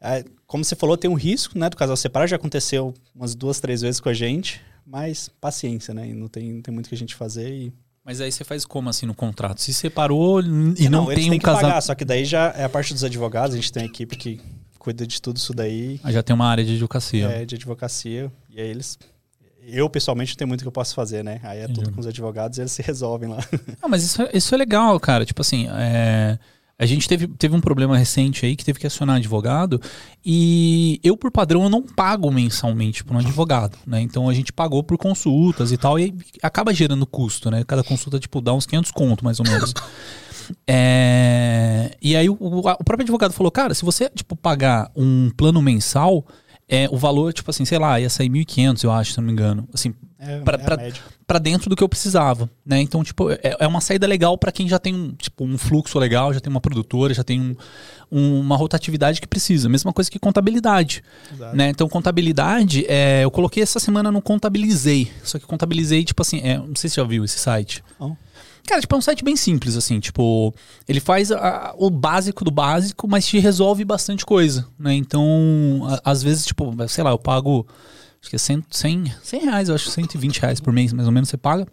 É, como você falou, tem um risco, né, do casal separar. Já aconteceu umas duas, três vezes com a gente. Mas paciência, né? E não tem, não tem muito o que a gente fazer e Mas aí você faz como assim no contrato? Se separou e É, não, eles tem um que casal. pagar, só que daí já é a parte dos advogados, a gente tem uma equipe que cuida de tudo isso daí, Ah, já tem uma área de advocacia. é, de advocacia, e aí eles... Eu, pessoalmente, não tenho muito que eu posso fazer, né? Aí é tudo com os advogados e eles se resolvem lá. Ah, mas isso, é- isso é legal, cara. Tipo assim, é, a gente teve, teve um problema recente aí que teve que acionar advogado e eu, por padrão, eu não pago mensalmente por um advogado, né? Então a gente pagou por consultas e tal e acaba gerando custo, né? Cada consulta, tipo, dá uns 500 conto, mais ou menos. É, e aí o, o- o próprio advogado falou, cara, se você, tipo, pagar um plano mensal, é, o valor, tipo assim, sei lá, ia sair 1.500, eu acho, se não me engano. Assim, É, Pra- é pra-. Pra dentro do que eu precisava, né? Então, tipo, é, é uma saída legal pra quem já tem um, tipo, um fluxo legal, já tem uma produtora, já tem um- um- uma rotatividade que precisa. Mesma coisa que contabilidade, né? Então, contabilidade, é, eu coloquei essa semana no Contabilizei. Só que Contabilizei, tipo assim, é, não sei se você já viu esse site. Cara, tipo, é um site bem simples, assim, tipo, ele faz a- o básico do básico, mas te resolve bastante coisa, né? Então, a- às vezes, tipo, sei lá, eu pago, acho que é 100, 100, 100 reais, eu acho 120 reais por mês, mais ou menos, você paga.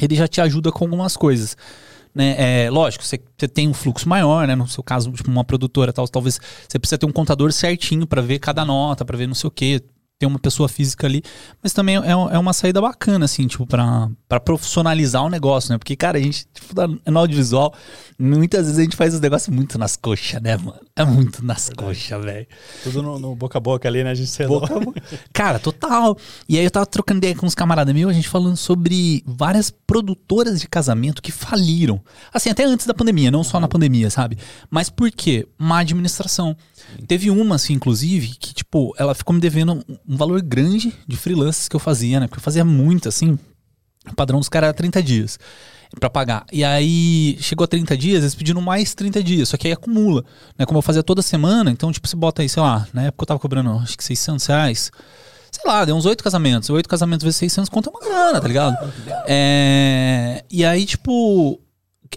Ele já te ajuda com algumas coisas. Né? É, lógico, você, tem um fluxo maior, né? No seu caso, tipo, uma produtora tal, talvez você precisa ter um contador certinho para ver cada nota, para ver não sei o quê, ter uma pessoa física ali, mas também é, é uma saída bacana, assim, tipo, pra, pra profissionalizar o negócio, né? Porque, cara, a gente, tipo, no audiovisual, muitas vezes a gente faz os negócios muito nas coxas, né, mano? É muito nas coxas, velho. Tudo no, no boca a boca ali, né? A gente se resolve. Cara, total. E aí eu tava trocando ideia com uns camaradas meus, a gente falando sobre várias produtoras de casamento que faliram. Assim, até antes da pandemia, não só na pandemia, sabe? Mas por quê? Má administração. Teve uma, assim, inclusive, que, tipo, ela ficou me devendo um- valor grande de freelances que eu fazia, né? Porque eu fazia muito, assim. O padrão dos caras era 30 dias pra pagar. E aí chegou a 30 dias, eles pediram mais 30 dias, só que aí acumula. Né? Como eu fazia toda semana, então, tipo, você bota aí, sei lá, na época eu tava cobrando, acho que 600 reais. Sei lá, deu uns oito casamentos. Oito casamentos vezes 600 conta uma grana, tá ligado? É, e aí, tipo.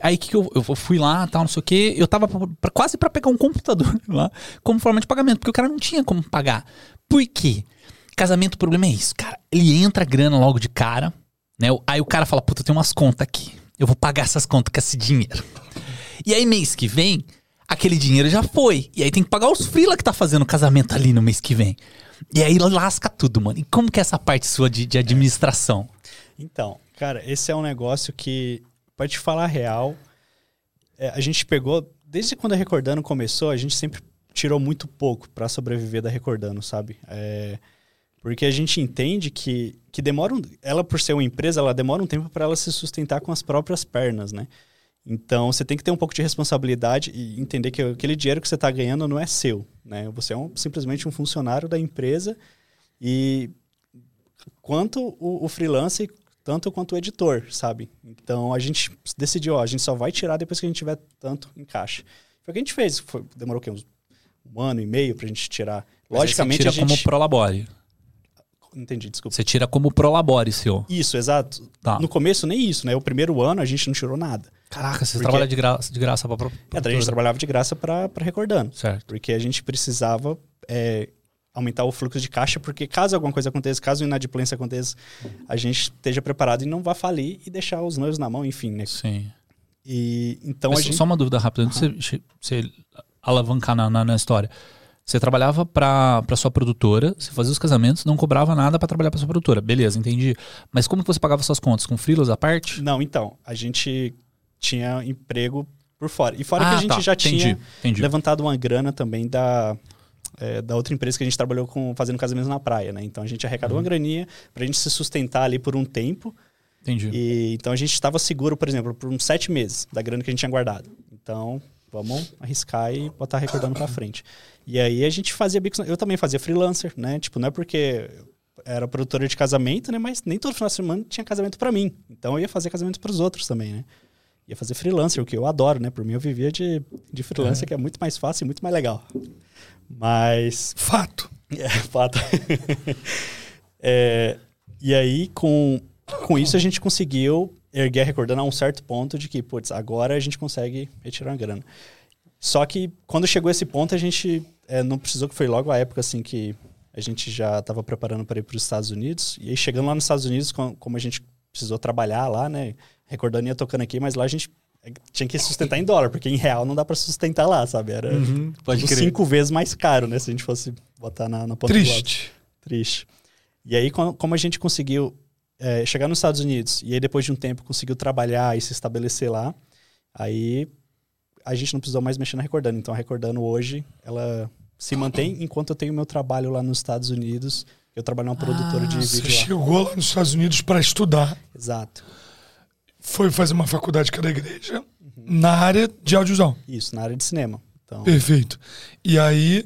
Aí que eu, eu fui lá, tal, não sei o quê. Eu tava pra- pra- quase pra pegar um computador lá como forma de pagamento, porque o cara não tinha como pagar. Por quê? Casamento, o problema é isso, cara. Ele entra a grana logo de cara, né? Aí o cara fala, puta, eu tenho umas contas aqui. Eu vou pagar essas contas com esse dinheiro. E aí, mês que vem, aquele dinheiro já foi. E aí tem que pagar os freela que tá fazendo o casamento ali no mês que vem. E aí lasca tudo, mano. E como que é essa parte sua de, de administração? Então, cara, esse é um negócio que, pra te falar a real, é, a gente pegou, desde quando a Recordando começou, a gente sempre tirou muito pouco pra sobreviver da Recordando, sabe? É, porque a gente entende que, que demora um, ela por ser uma empresa, ela demora um tempo para ela se sustentar com as próprias pernas, né? Então você tem que ter um pouco de responsabilidade e entender que aquele dinheiro que você está ganhando não é seu, né? Você é um, simplesmente um funcionário da empresa e quanto o, o freelance tanto quanto o editor, sabe? Então a gente decidiu, ó, a gente só vai tirar depois que a gente tiver tanto em caixa. Foi o que a gente fez. Foi, demorou o quê? Uns, um ano e meio pra gente tirar. Logicamente tira a gente. como prolabore. Entendi, desculpa. Você tira como prolabore, seu. Isso, exato. Tá. No começo nem isso, né? O primeiro ano a gente não tirou nada. Caraca, você Porque- trabalha de graça, de graça pra, pra, É, a gente trabalhava de graça pra pra Recordando. Certo. Porque a gente precisava é, aumentar o fluxo de caixa, porque caso alguma coisa aconteça, caso inadimplência aconteça, a gente esteja preparado e não vá falir e deixar os noivos na mão, enfim, né? Sim. E então Mas a gente. Só uma dúvida rápida, antes de você, você alavancar na, na, na história. Você trabalhava pra sua produtora, você fazia os casamentos, não cobrava nada pra trabalhar pra sua produtora. Beleza, entendi. Mas como que você pagava suas contas? Com freelas à parte? Não, então, a gente tinha emprego por fora. E fora Ah, que a gente tá. já Entendi, tinha entendi. levantado uma grana também da, é, da outra empresa que a gente trabalhou com fazendo casamentos na praia, né? Então a gente arrecadou Uhum. uma graninha pra gente se sustentar ali por um tempo. Entendi. E, então a gente estava seguro, por exemplo, por uns sete meses da grana que a gente tinha guardado. Então, vamos arriscar e botar recordando pra frente. E aí a gente fazia bicos. Eu também fazia freelancer, né? Tipo, não é porque eu era produtora de casamento, né? Mas nem todo final de semana tinha casamento pra mim. Então eu ia fazer casamento pros outros também, né? Ia fazer freelancer, o que eu adoro, né? Por mim eu vivia de, de freelancer, que é muito mais fácil e muito mais legal. Mas Fato. é, fato. É, e aí, com, com isso, a gente conseguiu erguer recordando a um certo ponto de que, putz, agora a gente consegue retirar a grana. Só que quando chegou esse ponto, a gente é, não precisou, que foi logo a época assim que a gente já estava preparando para ir para os Estados Unidos. E aí, chegando lá nos Estados Unidos, com- como a gente precisou trabalhar lá, né? Recordando ia tocando aqui, mas lá a gente é, tinha que sustentar em dólar, porque em real não dá para sustentar lá, sabe? Era Pode tipo, crer. cinco vezes mais caro, né? Se a gente fosse botar na, na ponta do lápis. Triste. Triste. E aí, co- como a gente conseguiu é, chegar nos Estados Unidos e aí depois de um tempo conseguiu trabalhar e se estabelecer lá, aí a gente não precisou mais mexer na Recordando. Então a Recordando hoje, ela se mantém enquanto eu tenho meu trabalho lá nos Estados Unidos. Eu trabalho numa produtora de Você vídeo lá. chegou lá nos Estados Unidos para estudar, Exato. foi fazer uma faculdade que era da igreja, na área de audiovisual. Isso, na área de cinema. Então, Perfeito. E aí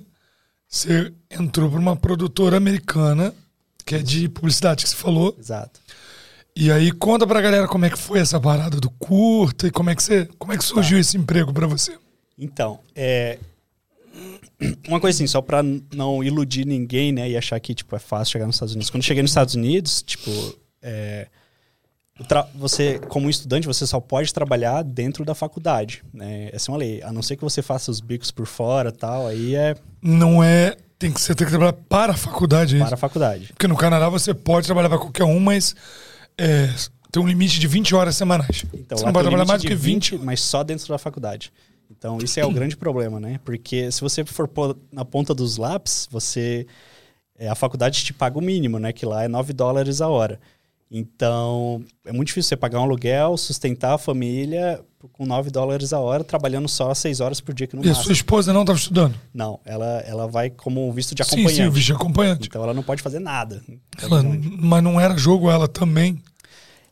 você entrou para uma produtora americana, que é de publicidade, que você falou. exato. E aí conta pra galera como é que foi essa parada do curta e como é que você, como é que surgiu esse emprego pra você. Então, é. Uma coisa assim, só pra n- não iludir ninguém, né, e achar que, tipo, é fácil chegar nos Estados Unidos. Quando eu cheguei nos Estados Unidos, tipo, é, você, como estudante, você só pode trabalhar dentro da faculdade, né? Essa é uma lei. A não ser que você faça os bicos por fora tal, aí é Não é, tem que você tem que trabalhar para a faculdade, é para a faculdade. Porque no Canadá você pode trabalhar para qualquer um, mas é, tem um limite de 20 horas semanais. Então, você não pode trabalhar mais do que 20. mas só dentro da faculdade. Então, isso é o grande problema, né? Porque se você for pôr na ponta dos lápis, você. é, a faculdade te paga o mínimo, né? Que lá é 9 dólares a hora. Então, é muito difícil você pagar um aluguel, sustentar a família com 9 dólares a hora, trabalhando só 6 horas por dia que não E a sua esposa não estava estudando? Não, ela, ela vai como visto de Sim, acompanhante. sim, o vigia acompanhante. Então, ela não pode fazer nada. Ela, mas não era jogo ela também.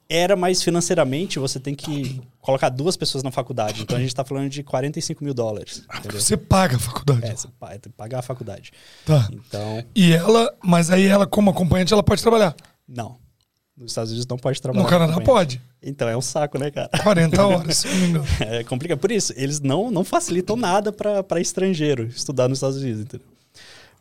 Era, mas financeiramente você tem que colocar duas pessoas na faculdade. Então a gente tá falando de 45 mil dólares. entendeu? Você paga a faculdade. É, você pa- tem que pagar a faculdade. Tá. Então, E ela, mas aí ela, como acompanhante, ela pode trabalhar. não. Nos Estados Unidos não pode trabalhar. No Canadá pode. Então é um saco, né, cara? 40 horas, se não me engano. É complicado. Por isso, eles não, não facilitam nada para estrangeiro estudar nos Estados Unidos, entendeu?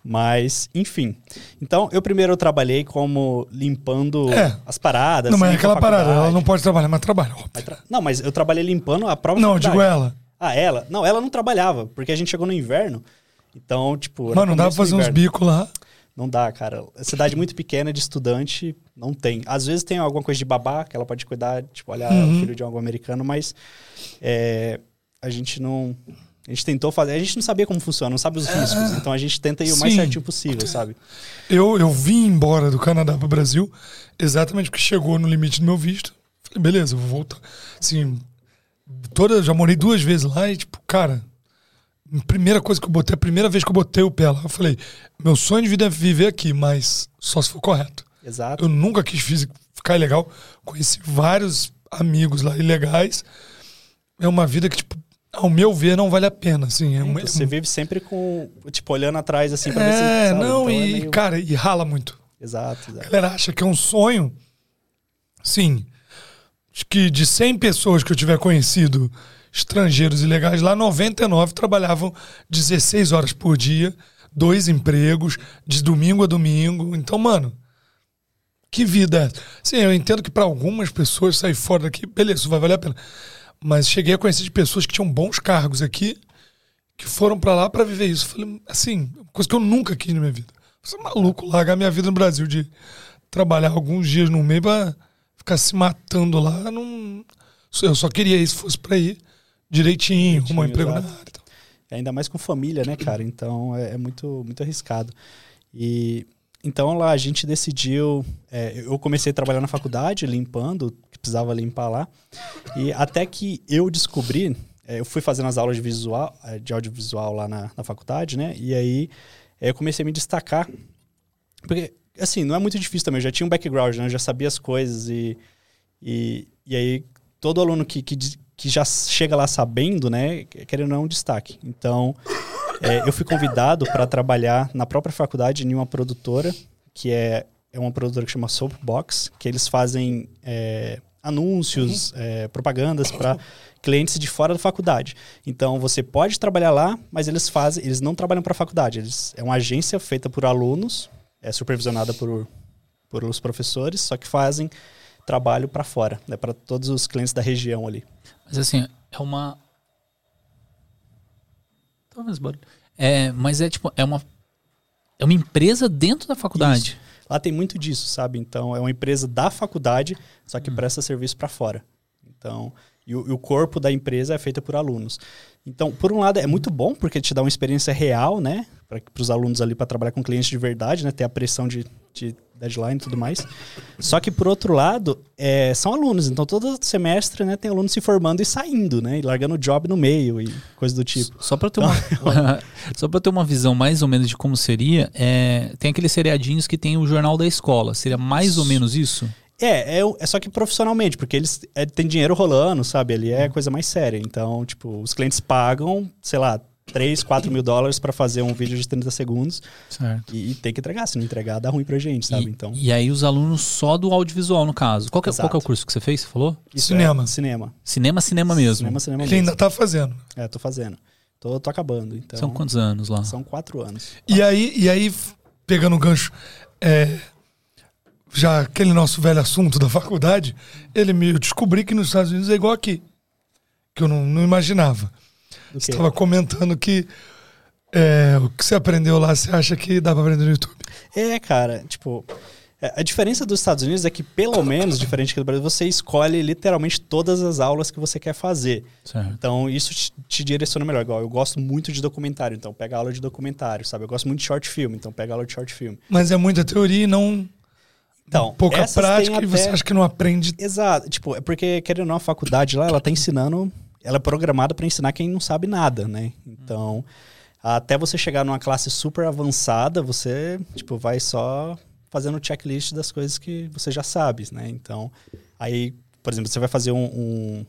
Mas, enfim. Então, eu primeiro trabalhei como limpando É. as paradas. Não, mas é aquela parada. Ela não pode trabalhar, mas trabalha. tra- Não, mas eu trabalhei limpando a própria Não, faculdade. digo ela. Ah, ela? Não, ela não trabalhava, porque a gente chegou no inverno. Então, tipo. Mano, não dá pra fazer uns bicos lá. Não dá, cara. A cidade muito pequena de estudante não tem. Às vezes tem alguma coisa de babá que ela pode cuidar, tipo, olhar Uhum. o filho de algum americano, mas é, a gente não. A gente tentou fazer. A gente não sabia como funciona, não sabe os riscos. Então a gente tenta ir o mais Sim. certinho possível, sabe? Eu, eu vim embora do Canadá para o Brasil exatamente porque chegou no limite do meu visto. Falei, beleza, eu vou voltar. Assim, toda, já morei duas vezes lá e, tipo, cara, primeira coisa que eu botei, a primeira vez que eu botei o pé lá, eu falei, meu sonho de vida é viver aqui, mas só se for correto. Exato. Eu nunca quis ficar ilegal. Conheci vários amigos lá ilegais. É uma vida que, tipo, ao meu ver, não vale a pena, assim. É, uma- Você vive sempre com. Tipo, olhando atrás, assim, pra ver se. é, não, Então é e, meio- cara, e rala muito. Exato, A exato. galera acha que é um sonho. Sim. Acho que de 100 pessoas que eu tiver conhecido, estrangeiros ilegais, lá 99 trabalhavam 16 horas por dia, dois empregos, de domingo a domingo. Então, mano, que vida é? Sim, eu entendo que para algumas pessoas sair fora daqui, beleza, vai valer a pena. Mas cheguei a conhecer de pessoas que tinham bons cargos aqui, que foram para lá para viver isso. Falei, assim, coisa que eu nunca quis na minha vida. Você é maluco largar minha vida no Brasil de trabalhar alguns dias no meio pra ficar se matando lá. Não... Eu só queria isso, fosse pra ir direitinho, arrumar um emprego na exato. área. e tal. E Ainda mais com família, né, cara? Então é, é muito, muito arriscado. E então lá a gente decidiu. é, eu comecei a trabalhar na faculdade, limpando, o que precisava limpar lá. E até que eu descobri, é, eu fui fazendo as aulas de visual, é, de audiovisual lá na, na faculdade, né? E aí é, eu comecei a me destacar. Porque, assim, não é muito difícil também. Eu já tinha um background, né? Eu já sabia as coisas e. E, e aí, todo aluno que, que, que já chega lá sabendo, né, querendo ou não, é um destaque. Então, é, eu fui convidado para trabalhar na própria faculdade em uma produtora, que é, é uma produtora que chama Soapbox, que eles fazem é, anúncios, é, propagandas para clientes de fora da faculdade. Então, você pode trabalhar lá, mas eles fazem, eles não trabalham para a faculdade. Eles, é uma agência feita por alunos, é supervisionada por, por os professores, só que fazem trabalho para fora, né, para todos os clientes da região ali. Mas assim, é uma. Talvez barulho. É, mas é tipo, é uma. É uma empresa dentro da faculdade. Lá tem muito disso, sabe? Então, é uma empresa da faculdade, só que presta serviço para fora. Então, e o, e o corpo da empresa é feito por alunos. Então, por um lado, é muito bom, porque te dá uma experiência real, né? Para os alunos ali, para trabalhar com clientes de verdade, né? Ter a pressão de, de deadline e tudo mais. Só que, por outro lado, é, são alunos. Então, todo semestre, né? Tem alunos se formando e saindo, né? E largando o job no meio e coisa do tipo. Só pra ter uma, só pra ter uma visão mais ou menos de como seria, é, tem aqueles seriadinhos que tem o jornal da escola. Seria mais ou menos isso? É, é, é só que profissionalmente, porque eles é, tem dinheiro rolando, sabe? Ali é coisa mais séria. Então, tipo, os clientes pagam, sei lá, 3, 4 mil dólares pra fazer um vídeo de 30 segundos Certo. e, e tem que entregar. Se não entregar, dá ruim pra gente, sabe? E, Então, e aí os alunos só do audiovisual, no caso. Qual que, é, qual que é o curso que você fez? Você falou? isso cinema. É cinema. Cinema, cinema mesmo. Cinema, cinema Ele mesmo. ainda tá fazendo. É, tô fazendo. Tô, tô acabando. Então, São quantos anos lá? São quatro anos. E aí, e aí pegando o gancho, é, já aquele nosso velho assunto da faculdade, ele me eu descobri que nos Estados Unidos é igual aqui. Que eu não, não imaginava. Você estava comentando que é, o que você aprendeu lá, você acha que dá pra aprender no YouTube. É, cara, tipo. é, A diferença dos Estados Unidos é que, pelo menos, diferente do Brasil, você escolhe literalmente todas as aulas que você quer fazer. Certo. Então, isso te, te direciona melhor. Igual, eu gosto muito de documentário, então pega aula de documentário, sabe? Eu gosto muito de short film, então pega aula de short film. Mas é muita teoria e não Então, pouca prática têm e você até- acha que não aprende. Exato. Tipo, é porque, querendo ou não, a faculdade lá, ela tá ensinando... Ela é programada para ensinar quem não sabe nada, né? Então, até você chegar numa classe super avançada, você, tipo, vai só fazendo checklist das coisas que você já sabe, né? Então, aí, por exemplo, você vai fazer um... um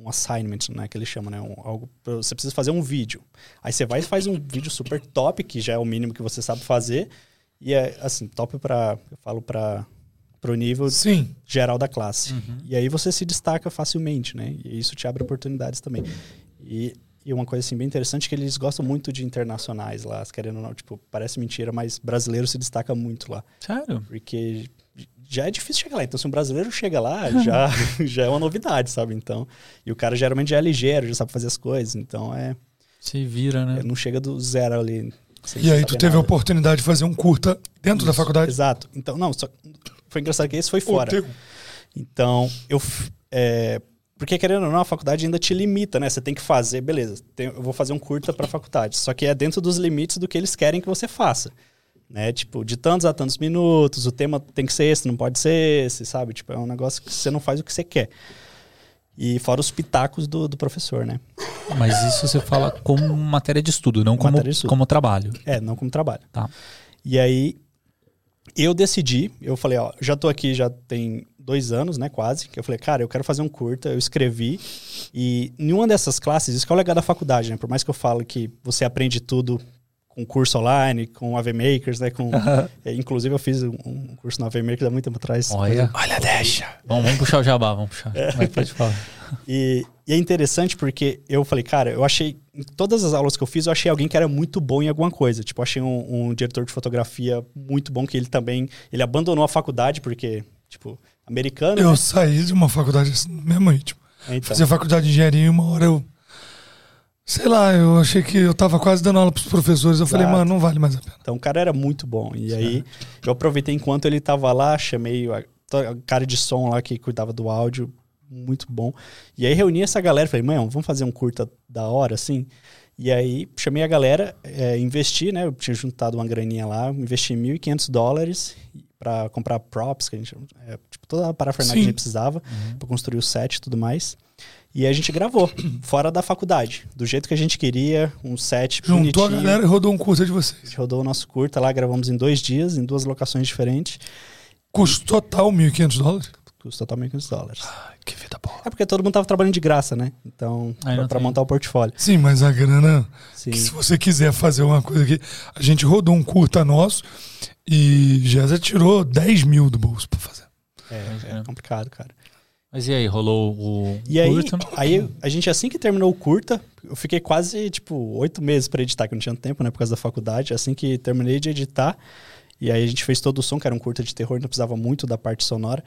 um assignment, né, que ele chama, né, um, algo, você precisa fazer um vídeo. Aí você vai e faz um vídeo super top, que já é o mínimo que você sabe fazer, e é, assim, top para eu falo para pro nível Sim. geral da classe. E aí você se destaca facilmente, né? E isso te abre oportunidades também. E, e uma coisa assim bem interessante é que eles gostam muito de internacionais lá, querendo ou não, tipo, parece mentira, mas brasileiro se destaca muito lá, Sério? porque já é difícil chegar lá. Então se um brasileiro chega lá, já já é uma novidade, sabe? Então, e o cara geralmente já é ligeiro, já sabe fazer as coisas, então é, Se vira, né? não chega do zero ali. E aí tu teve a nada. oportunidade de fazer um curta dentro da faculdade. Exato. Então, não, só, foi engraçado que esse foi fora. Então, eu é, Porque, querendo ou não, a faculdade ainda te limita, né? Você tem que fazer, beleza, tem- eu vou fazer um curta pra faculdade. Só que é dentro dos limites do que eles querem que você faça. Né? Tipo, de tantos a tantos minutos, o tema tem que ser esse, não pode ser esse, sabe? Tipo, é um negócio que você não faz o que você quer. E fora os pitacos do, do professor, né? Mas isso você fala como matéria de estudo, não como, Matéria de estudo. como trabalho. É, não como trabalho. Tá. E aí, eu decidi, eu falei, ó, já tô aqui já tem dois anos, né, quase, que eu falei, cara, eu quero fazer um curta, eu escrevi, e nenhuma dessas classes, isso que é o legal da faculdade, né, por mais que eu falo que você aprende tudo com curso online, com AV Makers, né, com... é, inclusive eu fiz um, um curso no AV Makers há muito tempo atrás. Olha. Olha, deixa. Vamos, vamos puxar o jabá, vamos puxar. É. Pode falar. E, e é interessante porque eu falei, cara, eu achei. Em todas as aulas que eu fiz, eu achei alguém que era muito bom em alguma coisa. Tipo, achei um, um diretor de fotografia muito bom, que ele também. Ele abandonou a faculdade, porque, tipo, americano. Eu né? saí de uma faculdade assim, mesmo ritmo. É, Então, Fazia faculdade de engenharia e uma hora eu. Sei lá, eu achei que eu tava quase dando aula pros professores. Eu falei, Exato. mano, não vale mais a pena. então o cara era muito bom. E aí, eu aproveitei enquanto ele tava lá, chamei a, a cara de som lá que cuidava do áudio, muito bom. E aí reuni essa galera, falei, mãe, vamos fazer um curta da hora, assim? E aí chamei a galera, é, investi, né? Eu tinha juntado uma graninha lá, investi 1.500 dólares para comprar props, que a gente, é, tipo, toda a parafernália que a gente precisava para construir o set e tudo mais. E a gente gravou, fora da faculdade, do jeito que a gente queria, um set Juntou a bonitinho. galera e rodou um curso de A vocês. gente rodou o nosso curta lá, gravamos em dois dias, em duas locações diferentes. Custo total 1.500 dólares. Custa totalmente 500 dólares. Ai, que vida boa. É porque todo mundo tava trabalhando de graça, né? Então, Aí não pra, pra tem. montar o portfólio. Sim, mas a grana. Sim. que se você quiser fazer uma coisa aqui. A gente rodou um curta nosso e Jéssica tirou 10 mil do bolso pra fazer. É, é complicado, cara. Mas e aí, rolou o E aí, curta? aí, a gente, assim que terminou o curta, eu fiquei quase, tipo, oito meses pra editar, que eu não tinha tempo, né, por causa da faculdade. Assim que terminei de editar, e aí a gente fez todo o som, que era um curta de terror, não precisava muito da parte sonora.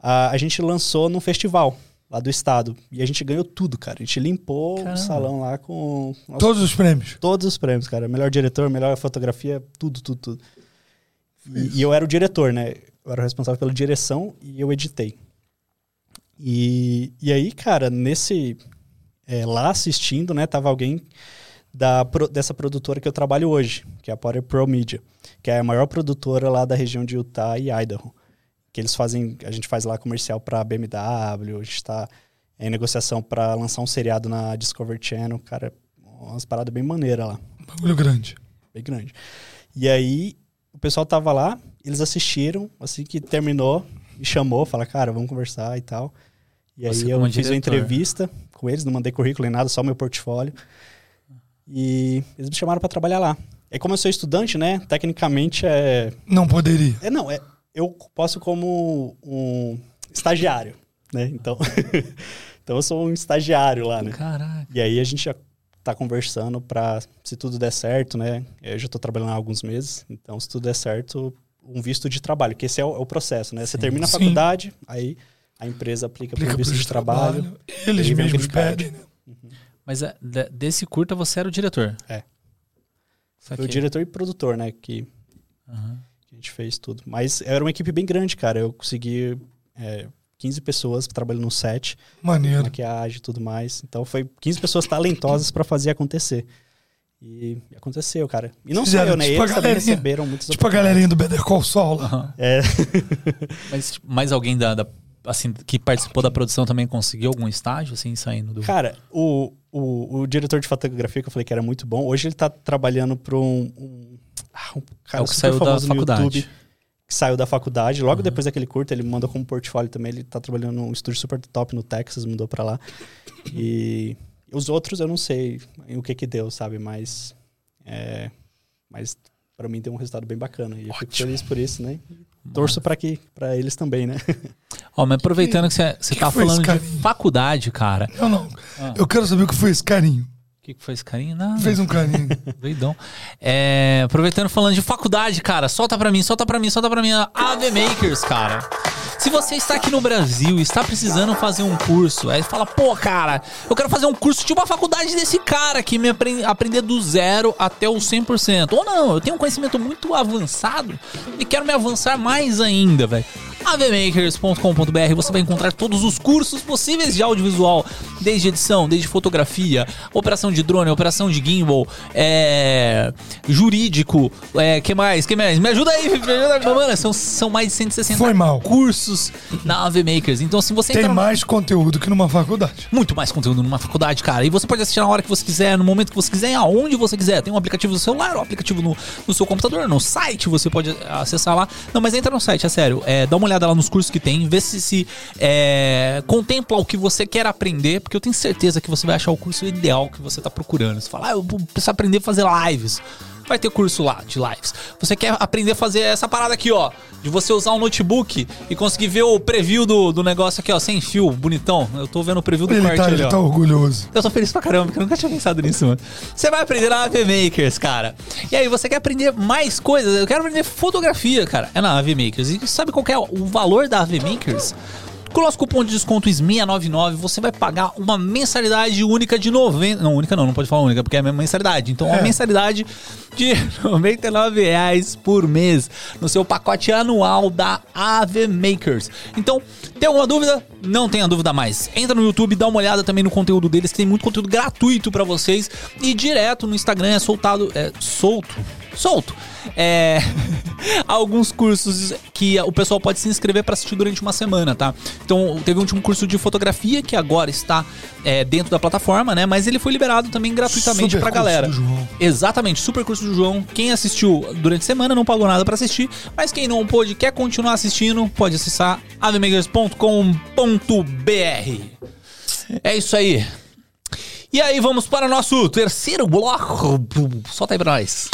A, a gente lançou num festival lá do estado. E a gente ganhou tudo, cara. A gente limpou Caramba. o salão lá com nossa, Todos os prêmios. todos os prêmios, cara. Melhor diretor, melhor fotografia, tudo, tudo, tudo. E, e eu era o diretor, né? Eu era o responsável pela direção e eu editei. E, e aí, cara, nesse. é, lá assistindo, né, tava alguém da, dessa produtora que eu trabalho hoje, que é a Potter Pro Media, que é a maior produtora lá da região de Utah e Idaho. Que eles fazem. A gente faz lá comercial pra BMW, a gente tá em negociação pra lançar um seriado na Discovery Channel, cara. Umas paradas bem maneiras lá Bagulho grande. bem grande. E aí, o pessoal tava lá, eles assistiram, assim que terminou, me chamou, fala, cara, vamos conversar e tal. E Você aí eu fiz uma diretor. entrevista com eles, não mandei currículo nem nada, só meu portfólio. E eles me chamaram para trabalhar lá. É como eu sou estudante, né? Tecnicamente é. Não poderia. É, não, é. Eu posso como um estagiário, né? Então. então eu sou um estagiário lá, né? Caraca. E aí a gente já tá conversando pra, se tudo der certo, né? Eu já tô trabalhando há alguns meses, então se tudo der certo, um visto de trabalho, que esse é o, é o processo, né? Você termina a Sim. faculdade, aí a empresa aplica, Aplica para visto de trabalho. Eles Aí vem o mesmos pedem. né? Mas é, de- desse curta você era o diretor? É. Foi o diretor e produtor, né? Que, Aham. que a gente fez tudo. Mas era uma equipe bem grande, cara. Eu consegui é, 15 pessoas trabalhando no set, Maneiro. maquiagem e tudo mais. Então foi 15 pessoas talentosas pra fazer acontecer. E aconteceu, cara. E não só Fizeram eu, né? tipo Eles também receberam muitas Tipo a galerinha do Better Call Saul lá. Aham. É, Mas mais alguém da, da- assim, que participou da produção também conseguiu algum estágio, assim, saindo do... Cara, o, o, o diretor de fotografia que eu falei que era muito bom, hoje ele tá trabalhando para um, um, ah, um cara É o que super saiu da faculdade. YouTube, que saiu da faculdade. Logo depois daquele curto, ele mandou como portfólio também. Ele tá trabalhando num estúdio super top no Texas, mudou para lá. E os outros eu não sei o que que deu, sabe? Mas, é, mas para mim deu um resultado bem bacana. E eu fico Ótimo. feliz por isso, né? Torço para que para eles também, né? Ó, mas aproveitando que você tá falando de faculdade, cara. Eu não. Ah. Eu quero saber o que foi esse carinho. O que, que foi esse carinho? Nada. Fez um carinho. Doidão. É, aproveitando falando de faculdade, cara, solta pra mim, solta pra mim, solta pra mim AV Makers, cara. Se você está aqui no Brasil e está precisando fazer um curso, aí fala, pô, cara, eu quero fazer um curso de uma faculdade desse cara que me apren- aprender do zero até o 100%. Ou não, eu tenho um conhecimento muito avançado e quero me avançar mais ainda, velho. avmakers.com.br você vai encontrar todos os cursos possíveis de audiovisual, desde edição, desde fotografia, operação de drone, operação de gimbal, é, jurídico, é, que mais, que mais? Me ajuda aí, me ajuda, mano, são, são mais de 160 Foi mal. cursos na AVMakers. Então, se você Tem entrar mais conteúdo que numa faculdade. muito mais conteúdo numa faculdade, cara. E você pode assistir na hora que você quiser, no momento que você quiser, aonde você quiser. Tem um aplicativo no celular, um aplicativo no, no seu computador, no site, você pode acessar lá. Não, mas entra no site, é sério. É, dá uma olhada lá nos cursos que tem, vê se se é, contempla o que você quer aprender, porque eu tenho certeza que você vai achar o curso ideal que você tá procurando. Você fala, ah, eu preciso aprender a fazer lives. Vai ter curso lá de lives. Você quer aprender a fazer essa parada aqui, ó. De você usar um notebook e conseguir ver o preview do, do negócio aqui, ó, sem fio, bonitão. Eu tô vendo o preview do Ele quarto tá, ali, ele ó. tá orgulhoso. Eu tô feliz pra caramba, porque eu nunca tinha pensado nisso, mano. Você vai aprender na AV Makers, cara. E aí, você quer aprender mais coisas? Eu quero aprender fotografia, cara. É na AV Makers. E sabe qual é o valor da AV Makers? Com o nosso cupom de desconto SMIA99, você vai pagar uma mensalidade única de 90. Não, única não, não pode falar única, porque é a mesma mensalidade. Então, uma É. mensalidade de 99 reais por mês no seu pacote anual da AV Makers. Então, tem alguma dúvida? Não tenha dúvida mais. Entra no YouTube, dá uma olhada também no conteúdo deles, que tem muito conteúdo gratuito pra vocês. E direto no Instagram é soltado. É solto. Solto. É. alguns cursos que o pessoal pode se inscrever pra assistir durante uma semana, tá? Então, teve um último curso de fotografia que agora está é, dentro da plataforma, né? Mas ele foi liberado também gratuitamente curso galera. do João. Exatamente, super curso do João. Quem assistiu durante a semana não pagou nada pra assistir, mas quem não pôde quer continuar assistindo, pode acessar avemakers.com.br. É isso aí. E aí, vamos para o nosso terceiro bloco. Solta aí pra nós.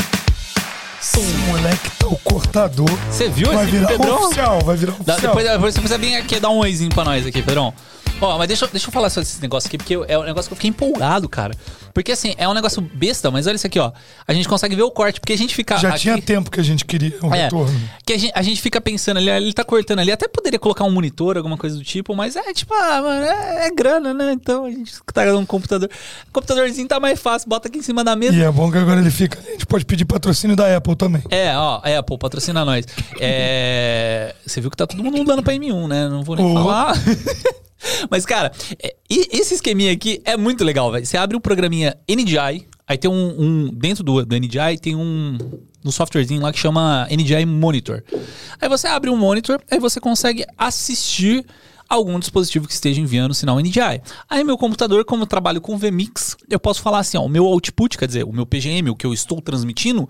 Esse moleque tá o cortador. Você viu Vai esse virar Pedrão? oficial, vai virar Dá- oficial. depois, depois você precisa vir aqui dar um oizinho pra nós aqui, Pedrão. Ó, mas deixa, eu- deixa eu falar só desse negócio aqui, porque eu- é um negócio que eu fiquei empolgado, cara. Porque assim, é um negócio besta, mas olha isso aqui, ó. A gente consegue ver o corte, porque a gente fica. Já aqui- tinha tempo que a gente queria um É, retorno. que a gente, a gente fica pensando ali, ele tá cortando ali. Até poderia colocar um monitor, alguma coisa do tipo, mas é tipo, ah, mano, é, é grana, né? Então a gente tá num computador. computadorzinho tá mais fácil, bota aqui em cima da mesa. E é bom que agora ele fica. A gente pode pedir patrocínio da Apple também. É, ó, é, pô, patrocina nós. É, você viu que tá todo mundo dando pra M1, né? Não vou nem Ô. falar. Mas, cara, é, esse esqueminha aqui é muito legal, velho. Você abre o programinha NDI, aí tem um. um- dentro do, do tem um. Um softwarezinho lá que chama NDI Monitor. Aí você abre um monitor, aí você consegue assistir algum dispositivo que esteja enviando sinal NDI. Aí meu computador, como eu trabalho com VMix, eu posso falar assim, ó, o meu output, quer dizer, o meu PGM, o que eu estou transmitindo,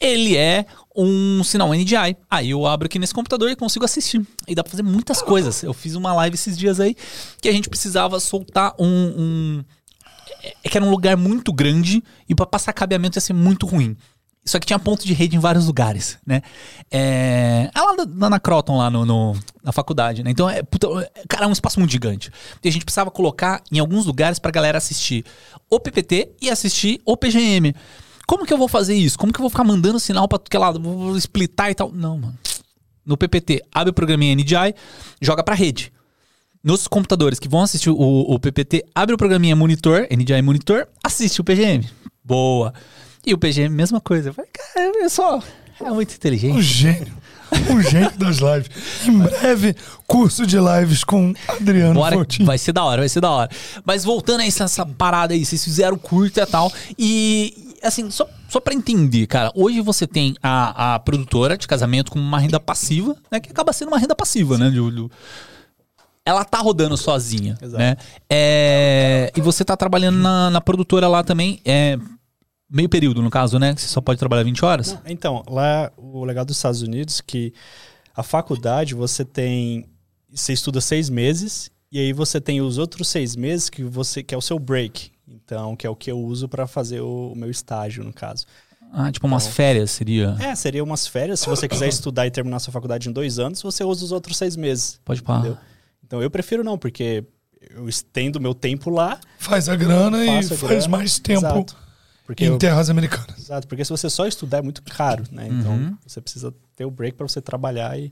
ele é um sinal NDI. Aí eu abro aqui nesse computador e consigo assistir. E dá pra fazer muitas coisas. Eu fiz uma live esses dias aí que a gente precisava soltar um, um é que era um lugar muito grande e pra passar cabeamento ia ser muito ruim. Só que tinha ponto de rede em vários lugares, né? É, é lá na, na Croton, lá no, no- na faculdade, né? Então, é, puta, é- cara, é um espaço muito gigante. E a gente precisava colocar em alguns lugares pra galera assistir o PPT e assistir o PGM. Como que eu vou fazer isso? Como que eu vou ficar mandando sinal pra que lado? Vou vou splitar e tal? Não, mano. No PPT, abre o programinha NDI, joga pra rede nos computadores que vão assistir o, o PPT, abre o programinha Monitor, NDI Monitor, assiste o PGM. Boa. E o PGM, mesma coisa. Eu falei, cara, eu só. É muito Um inteligente. gênio. Um gênio das lives. Em breve, curso de lives com Adriano Bora, Fortin. vai ser da hora, vai ser da hora. Mas voltando a essa, essa parada aí, vocês fizeram curta e tal. E, assim, só, só pra entender, cara, hoje você tem a, a produtora de casamento com uma renda passiva, né? Que acaba sendo uma renda passiva, né? do- do- ela tá rodando sozinha, Exato. né? É, e você tá trabalhando na, na produtora lá também, é, meio período no caso, né? Que você só pode trabalhar 20 horas? Então, lá o legal dos Estados Unidos é que a faculdade você tem. Você estuda seis meses e aí você tem os outros seis meses que você que é o seu break. Então, que é o que eu uso para fazer o, o meu estágio, no caso. Ah, tipo umas férias seria. É, seria umas férias. Se você quiser estudar e terminar sua faculdade em dois anos, você usa os outros seis meses. Pode parar. Entendeu? Então eu prefiro não, porque eu estendo meu tempo lá. Faz a grana e a faz grana. mais tempo Exato. Porque em eu- terras americanas. Exato, porque se você só estudar é muito caro, né? Então Uhum. você precisa ter o break para você trabalhar e,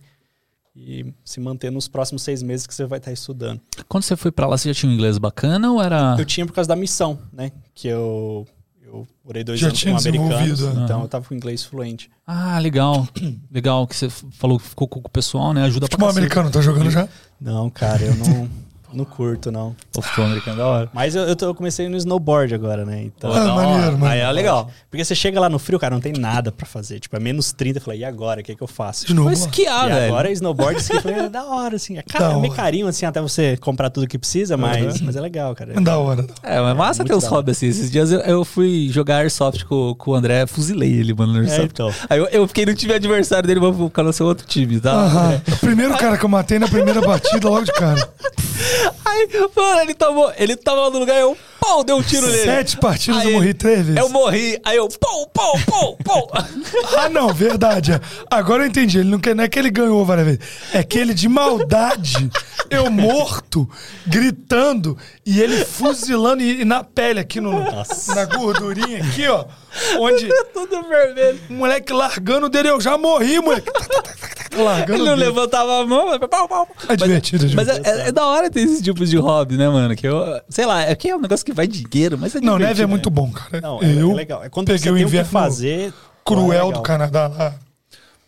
e se manter nos próximos seis meses que você vai estar estudando. Quando você foi pra lá, você já tinha um inglês bacana ou era. Eu tinha por causa da missão, né? Que eu, eu eu morei dois Já anos tinha com americanos, desenvolvido, é. então Aham. eu tava com inglês fluente. Ah, legal. legal que você falou que ficou com o pessoal, né? Ajuda Futebol pra cacete. americano, tá jogando já? Não, cara, eu não, não curto, não. O americano é da hora. Mas eu, eu, tô- eu comecei no snowboard agora, né? Então. Ah, hora. maneiro, mano. Aí é legal. Porque você chega lá no frio, cara, não tem nada pra fazer. Tipo, é menos 30. Eu falei, e agora? O que, que eu faço? De novo. Vou esquiar, e velho. agora snowboard, ski, eu falei, é da hora, assim. É, cara, é meio carinho, assim, até você comprar tudo que precisa, mas, mas é legal, cara. É da hora. É, mas massa muito ter uns hobbies assim. Esses dias eu, eu fui jogar Airsoft com, com o André, fuzilei ele, mano, no É, Airsoft. então. Aí eu, eu fiquei no time adversário dele, mas vou ficar no seu outro time, tá? O primeiro cara que eu matei na primeira batida, logo de cara. Aí, mano, ele tomou, ele tava no lugar, eu, pau, deu um tiro nele. Sete partidas Aí, eu morri três vezes. Eu morri, aí eu, pau, pau, pau, pau. Ah, não, verdade. Agora eu entendi. Ele não, quer, não é que ele ganhou várias vezes. É que ele, de maldade, eu morto, gritando, e ele fuzilando e, e na pele aqui no, na gordurinha aqui, ó. Onde Tudo vermelho. o moleque largando dele, eu já morri, moleque. Tá, tá, tá, largando Ele não dele. levantava a mão, mas pau, pau. É divertido, é Mas divertido. é, é- é da hora ter esses tipos de hobby, né, mano? Que eu, sei lá, é que é um negócio que vai dinheiro, mas é Não, neve é né? muito bom, cara. Não, é, eu é legal. É quando peguei você o tem o que inverno fazer. cruel é do. Canadá lá.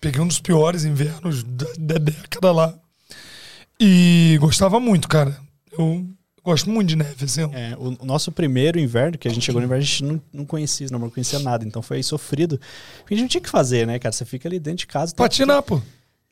Peguei um dos piores invernos da, da década lá. E gostava muito, cara. Eu gosto muito de neve, assim. É, o, nosso primeiro inverno, que a gente chegou no inverno, a gente não, não conhecia, não conhecia nada. Então foi sofrido. Porque a gente não tinha o que fazer, né, cara? Você fica ali dentro de casa. tá- Patinar, pô.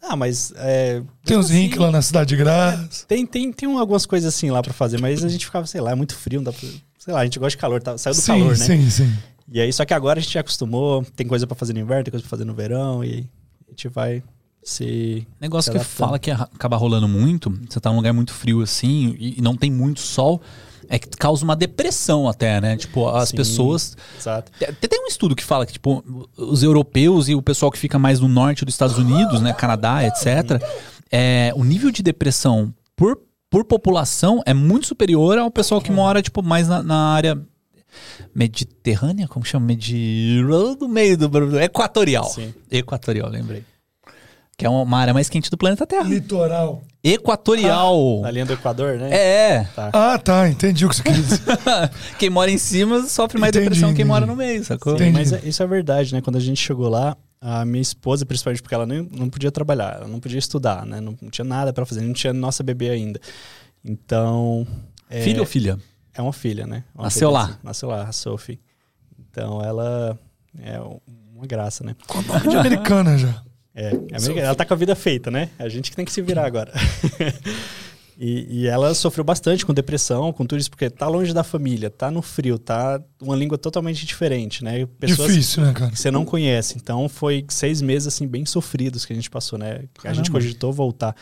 Ah, mas. É, Tem uns assim, lá na Cidade de Graça. Tem, tem, tem um- algumas coisas assim lá pra fazer, mas a gente ficava, sei lá, é muito frio, não dá pra, sei lá, a gente gosta de calor, tá, saiu do sim, calor, né? sim, sim. E aí, só que agora a gente já acostumou, tem coisa pra fazer no inverno, tem coisa pra fazer no verão, e a gente vai se. Negócio que fala que acaba rolando muito, você tá num lugar muito frio assim e, e não tem muito sol, é que causa uma depressão até, né? Tipo, as Sim. pessoas. Exato. Tem, tem um estudo que fala que, tipo, os europeus e o pessoal que fica mais no norte dos Estados Unidos, né? Canadá, etc., é, o nível de depressão por, por população é muito superior ao pessoal que mora, tipo, mais na, na área mediterrânea, como chama? Medi... do meio do equatorial. Sim. Equatorial, lembrei. Que é uma área mais quente do planeta Terra. Litoral. Equatorial. Na linha do Equador, né? É. Tá. Ah, tá. Entendi o que você quis dizer. quem mora em cima sofre mais Entendi, depressão que quem mora no meio, sacou? Entendi. Mas é- isso é verdade, né? Quando a gente chegou lá, a minha esposa, principalmente porque ela não, não podia trabalhar, ela não podia estudar, né? Não, não tinha nada pra fazer, não tinha nossa bebê ainda. Então. É, Filho ou filha? É uma filha, né? Uma Nasceu lá. bebezinha. Nasceu lá, a Sophie. Então ela é uma graça, né? Com nome de americana já. É, é americana. ela tá com a vida feita, né? A gente que tem que se virar agora. e, e ela sofreu bastante com depressão, com tudo isso, porque tá longe da família, tá no frio, tá uma língua totalmente diferente, né? Pessoas Difícil, né, cara? que você não conhece. Então foi seis meses assim bem sofridos que a gente passou, né? A gente Caramba. cogitou voltar.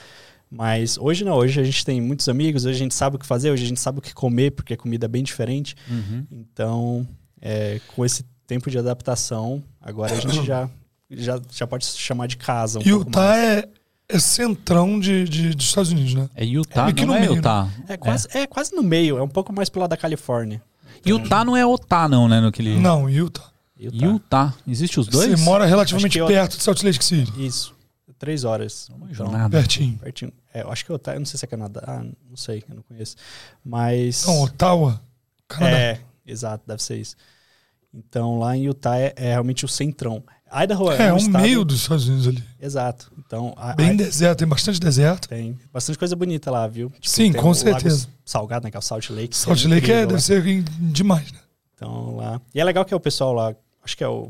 Mas hoje não, hoje a gente tem muitos amigos, hoje a gente sabe o que fazer, hoje a gente sabe o que comer, porque a comida é bem diferente. Uhum. Então, é, com esse tempo de adaptação, agora a gente já, já, já pode chamar de casa. Um pouco Utah mais. é, é centrão de, de- dos Estados Unidos, né? É Utah, É não no é meio, Utah. É quase, é. quase no meio, é um pouco mais pro lado da Califórnia. Utah não é Utah, não, né? No que ele... Não, Utah. Utah. Utah. Existe os dois? Você mora relativamente eu- perto de Salt Lake City. Isso. Três horas. Então, nada. Pertinho. pertinho. É, eu acho que Utah, eu não sei se é Canadá, ah, não sei, eu não conheço. Mas. Não, Ottawa. Canadá. É, exato, deve ser isso. Então lá em Utah é, é realmente o centrão. Idaho é, É, um o estado- meio dos Estados Unidos ali. Exato. Então, a, Bem a- deserto, tem bastante deserto. tem bastante coisa bonita lá, viu? Tipo, Sim, com certeza. Salgado, né? Que é o Salt Lake. que Salt Lake é, deve ser demais, né? Então lá. E é legal que é o pessoal lá, acho que é o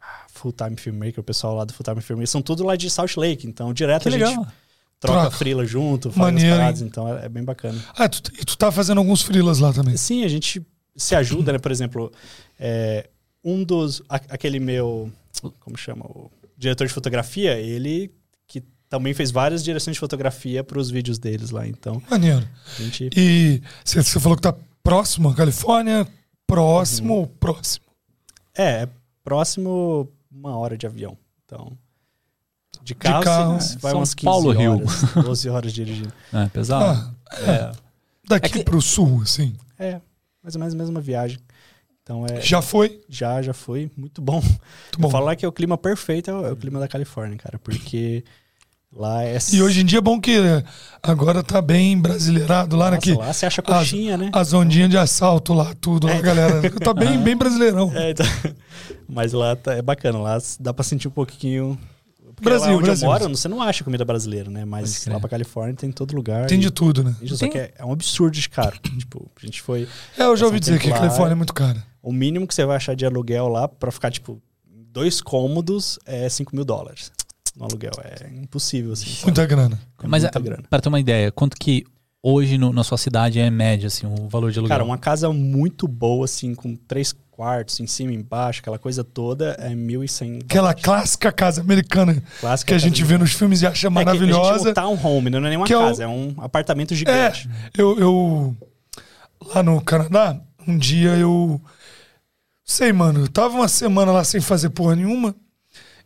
ah, Full Time Filmmaker, o pessoal lá do Full Time Filmmaker, são tudo lá de Salt Lake. Então, direto Que a gente legal. troca Troca. frila junto, faz Maneiro, as paradas, hein? então é, é bem bacana. Ah, tu, e tu tá fazendo alguns frilas lá também. Sim, a gente se ajuda, né? Por exemplo, é, um dos. a- aquele meu. Como chama? O diretor de fotografia, ele que também fez várias direções de fotografia para os vídeos deles lá. Então, Maneiro. gente. E você falou que tá próximo à Califórnia? Próximo ou próximo? É, é próximo uma hora de avião. Então. De carro, carro, você vai São umas 15 Paulo, Rio. horas, 12 horas dirigindo. É pesado. Ah, É. daqui É que- pro sul, assim. É, mais ou menos a mesma viagem. Então é. Já foi? Já, já foi. Muito bom. Muito bom. Falar que é o clima perfeito é o, é clima da Califórnia, cara, porque Lá é. E hoje em dia é bom que agora tá bem brasileirado lá, né? Nossa, Que lá você acha coxinha, as, né? As ondinhas de assalto lá, tudo, lá, galera. Tá bem, bem brasileirão. É, então- mas lá tá- é bacana, lá dá pra sentir um pouquinho. Porque Brasil, lá onde Brasil. eu moro, você não acha comida brasileira, né? Mas lá pra Califórnia tem em todo lugar. Tem e- de tudo, né? Só Tem- que é, é um absurdo de caro. tipo, a gente foi. É, eu já ouvi dizer que a Califórnia é é- muito cara. O mínimo que você vai achar de aluguel lá pra ficar, tipo, dois cômodos é 5 mil dólares no aluguel. É impossível, assim. Muita grana. É Mas muita é, grana. pra ter uma ideia, quanto que hoje no- na sua cidade é média, assim, o valor de aluguel? Cara, uma casa muito boa, assim, com três quartos, em cima e embaixo, aquela coisa toda, é 1.100 Aquela dólares. clássica casa americana Clássica que a gente vê nos filmes e acha É que a maravilhosa. gente, o townhome, né? não é nem uma Que é o- casa, é um apartamento É, gigante. eu, eu. Lá no Canadá, um dia eu. Sei, mano, eu tava uma semana lá sem fazer porra nenhuma.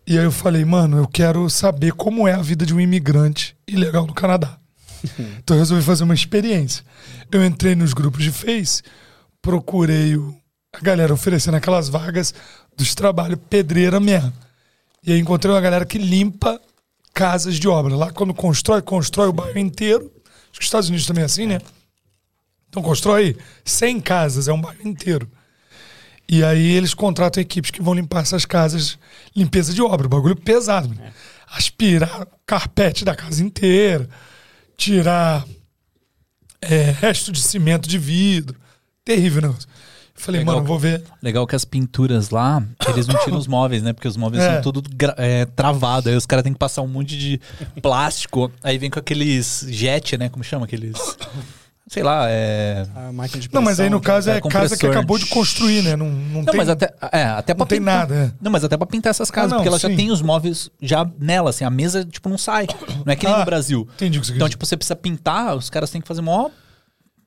E aí eu falei, mano, eu quero saber como é a vida de um imigrante ilegal no Canadá. então eu resolvi fazer uma experiência. Eu entrei nos grupos de Face, procurei o, a galera oferecendo aquelas vagas dos trabalhos pedreira mesmo. E aí encontrei uma galera que limpa casas de obra. Lá quando constrói, constrói o bairro inteiro. Acho que os Estados Unidos também é assim, né? Então constrói 100 casas, é um bairro inteiro. E aí eles contratam equipes que vão limpar essas casas, limpeza de obra, bagulho pesado. mano. Aspirar o carpete da casa inteira, tirar é, resto de cimento de vidro. Terrível. Eu falei, Legal. mano, vou ver. Legal que as pinturas lá, eles não tiram os móveis, né? Porque os móveis É. são tudo é, travado. Aí os caras têm que passar um monte de plástico. Aí vem com aqueles jet, né? Como chama? Aqueles. Sei lá, é. A máquina de Não, mas aí no pressão, caso é é casa que compressor. acabou de construir, né? Não, não, Não, tem, mas até. É, até pra não tem pintar. nada, é. Não, mas até pra pintar essas casas, Ah, não, porque ela já sim. tem os móveis já nela, assim, a mesa, tipo, não sai. Não é que nem Ah, no Brasil. Entendi o que você quer Então, dizer. tipo, você precisa pintar, os caras têm que fazer mó